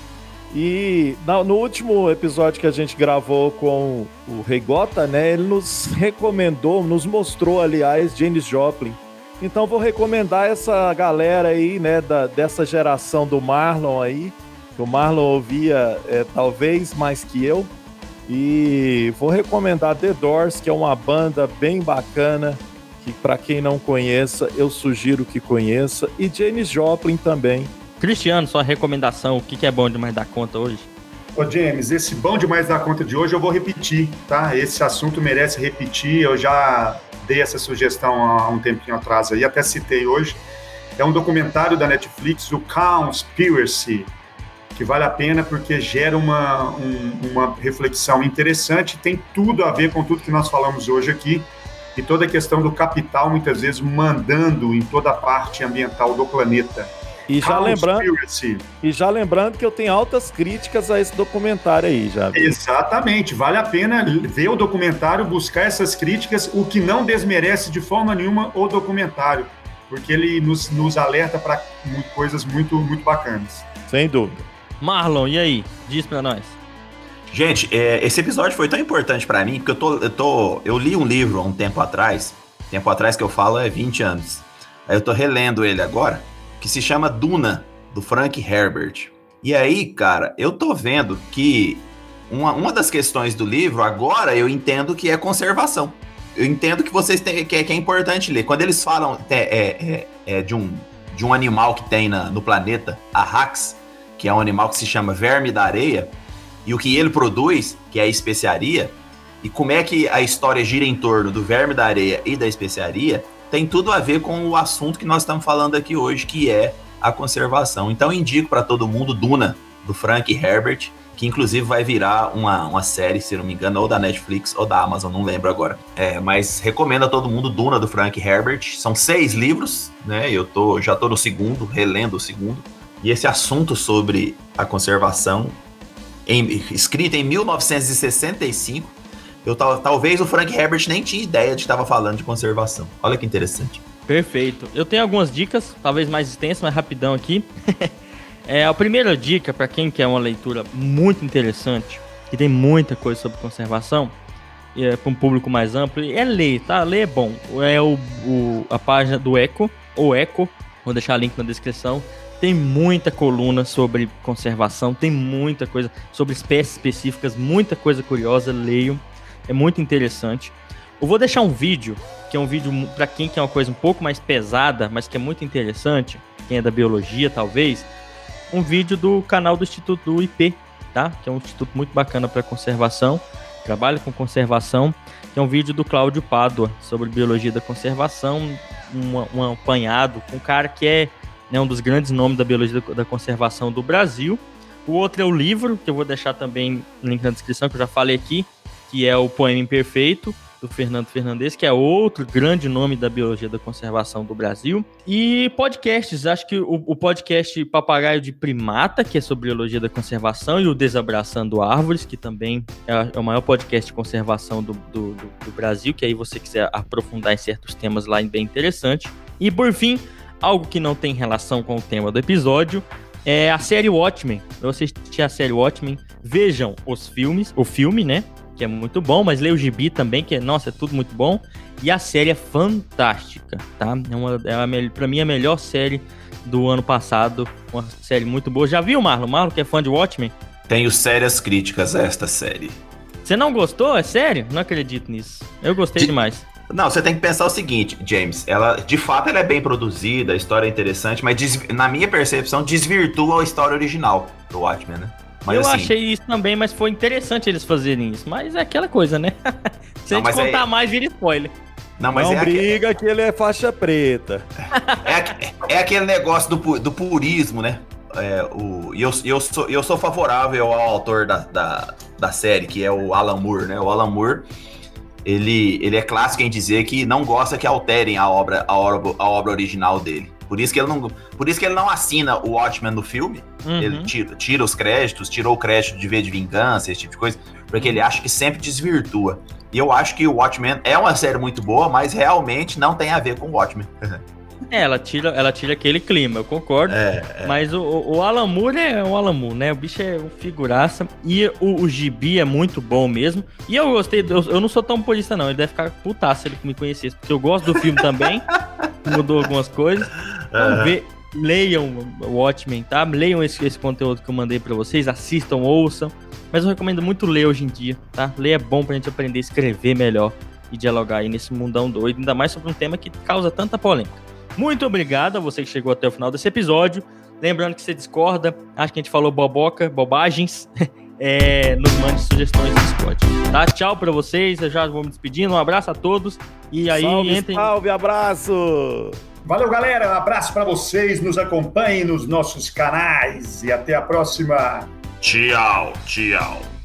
E no último episódio que a gente gravou com o Regota, né, ele nos recomendou, nos mostrou, aliás, Janis Joplin. Então vou recomendar essa galera aí, né, da, dessa geração do Marlon aí. que O Marlon ouvia é, talvez mais que eu. E vou recomendar The Doors, que é uma banda bem bacana, que para quem não conheça, eu sugiro que conheça. E Janis Joplin também. Cristiano, sua recomendação, o que, que é bom demais dar conta hoje? Ô, James, esse bom demais da conta de hoje eu vou repetir, tá? Esse assunto merece repetir. Eu já dei essa sugestão há um tempinho atrás aí, até citei hoje. É um documentário da Netflix, o Conspiracy, que vale a pena porque gera uma, um- uma reflexão interessante, tem tudo a ver com tudo que nós falamos hoje aqui, e toda a questão do capital, muitas vezes, mandando em toda a parte ambiental do planeta. E já lembrando, e já lembrando que eu tenho altas críticas a esse documentário aí, já. Exatamente, vale a pena ver o documentário, buscar essas críticas, o que não desmerece de forma nenhuma o documentário, porque ele nos, nos alerta para coisas muito, muito bacanas. Sem dúvida. Marlon, e aí? Diz pra nós. Gente, é, esse episódio foi tão importante pra mim, porque eu tô, eu tô. Eu li um livro há um tempo atrás. Tempo atrás que eu falo é 20 anos. Aí eu tô relendo ele agora, que se chama Duna, do Frank Herbert. E aí, cara, eu tô vendo que uma, uma das questões do livro, agora eu entendo que é conservação. Eu entendo que vocês têm, que, é, que é importante ler. Quando eles falam é, é, é, é de, um, de um animal que tem na- no planeta, a Rax, que é um animal que se chama verme da areia, e o que ele produz, que é a especiaria, e como é que a história gira em torno do verme da areia e da especiaria, tem tudo a ver com o assunto que nós estamos falando aqui hoje, que é a conservação. Então indico para todo mundo Duna, do Frank Herbert, que inclusive vai virar uma, uma série, se não me engano, ou da Netflix ou da Amazon, não lembro agora. É, mas recomendo a todo mundo Duna, do Frank Herbert. São seis livros, né? Eu tô, já tô no segundo, relendo o segundo. E esse assunto sobre a conservação em- escrito em 1965. Eu, tal- talvez o Frank Herbert nem tinha ideia de que estava falando de conservação. Olha que interessante. Perfeito. Eu tenho algumas dicas, talvez mais extensas, mas rapidão aqui. é, a primeira dica, para quem quer uma leitura muito interessante, que tem muita coisa sobre conservação, é para um público mais amplo, é ler, tá? Ler é bom. É o, o- a página do Eco, ou Eco, vou deixar o link na descrição. Tem muita coluna sobre conservação, tem muita coisa sobre espécies específicas, muita coisa curiosa, leiam. É muito interessante. Eu vou deixar um vídeo que é um vídeo para quem quer uma coisa um pouco mais pesada, mas que é muito interessante, quem é da biologia talvez, um vídeo do canal do Instituto do IP, tá? Que é um instituto muito bacana para conservação, trabalha com conservação, que é um vídeo do Cláudio Pádua sobre biologia da conservação, um, um apanhado com um cara que é né, um dos grandes nomes da biologia da, conservação do Brasil. O outro é o livro, que eu vou deixar também link na descrição, que eu já falei aqui, que é o Poema Imperfeito, do Fernando Fernandes, que é outro grande nome da biologia da conservação do Brasil. E podcasts, acho que o, o podcast Papagaio de Primata, que é sobre biologia da conservação, e o Desabraçando Árvores, que também é, é o maior podcast de conservação do, do, do- do Brasil, que aí você quiser aprofundar em certos temas lá, é bem interessante. E por fim, algo que não tem relação com o tema do episódio, é a série Watchmen. Você assistir a série Watchmen, vejam os filmes, o filme, né? Que é muito bom, mas leia o gibi também, que é, nossa, é tudo muito bom. E a série é fantástica, tá? É uma, é a, pra mim, a melhor série do ano passado. Uma série muito boa. Já viu, Marlon? Marlon, que é fã de Watchmen? Tenho sérias críticas a esta série. Você não gostou? É sério? Não acredito nisso. Eu gostei De- demais. Não, você tem que pensar o seguinte, James. Ela, de fato, ela é bem produzida, a história é interessante, mas na minha percepção desvirtua a história original do Watchmen, né? Mas eu assim, achei isso também, mas foi interessante eles fazerem isso. Mas é aquela coisa, né? Se Não, a gente é- contar mais, vira spoiler. não, mas não é, briga que ele é faixa preta. é é aquele negócio do, do purismo, né? É, o, e eu, eu, sou, eu sou favorável ao autor da, da, da série, que é o Alan Moore, né? O Alan Moore, ele, ele é clássico em dizer que não gosta que alterem a obra, a obra, a obra original dele. Por isso que ele não, por isso que ele não assina o Watchmen no filme. Uhum. Ele tira, tira os créditos, tirou o crédito de V de Vingança, esse tipo de coisa, porque ele acha que sempre desvirtua. E eu acho que o Watchmen é uma série muito boa, mas realmente não tem a ver com o Watchmen. É, ela tira, ela tira aquele clima, eu concordo. É, é. Mas o, o Alan Moore é o Alan Moore, né? O bicho é um figuraça. E o, o Gibi é muito bom mesmo. E eu gostei, eu, eu não sou tão polícia, não. Ele deve ficar putaço se ele me conhecesse. Porque eu gosto do filme também. mudou algumas coisas. Aham. ver. Leiam o Watchmen, tá? Leiam esse, esse conteúdo que eu mandei pra vocês, assistam, ouçam. Mas eu recomendo muito ler hoje em dia, tá? Ler é bom pra gente aprender a escrever melhor e dialogar aí nesse mundão doido, ainda mais sobre um tema que causa tanta polêmica. Muito obrigado a você que chegou até o final desse episódio. Lembrando que você discorda, acho que a gente falou boboca, bobagens. É, nos mande sugestões no Discord. Tá? Tchau pra vocês, eu já vou me despedindo. Um abraço a todos. E aí, salve, entrem. salve, abraço! Valeu, galera. Um abraço para vocês. Nos acompanhem nos nossos canais e até a próxima. Tchau, tchau.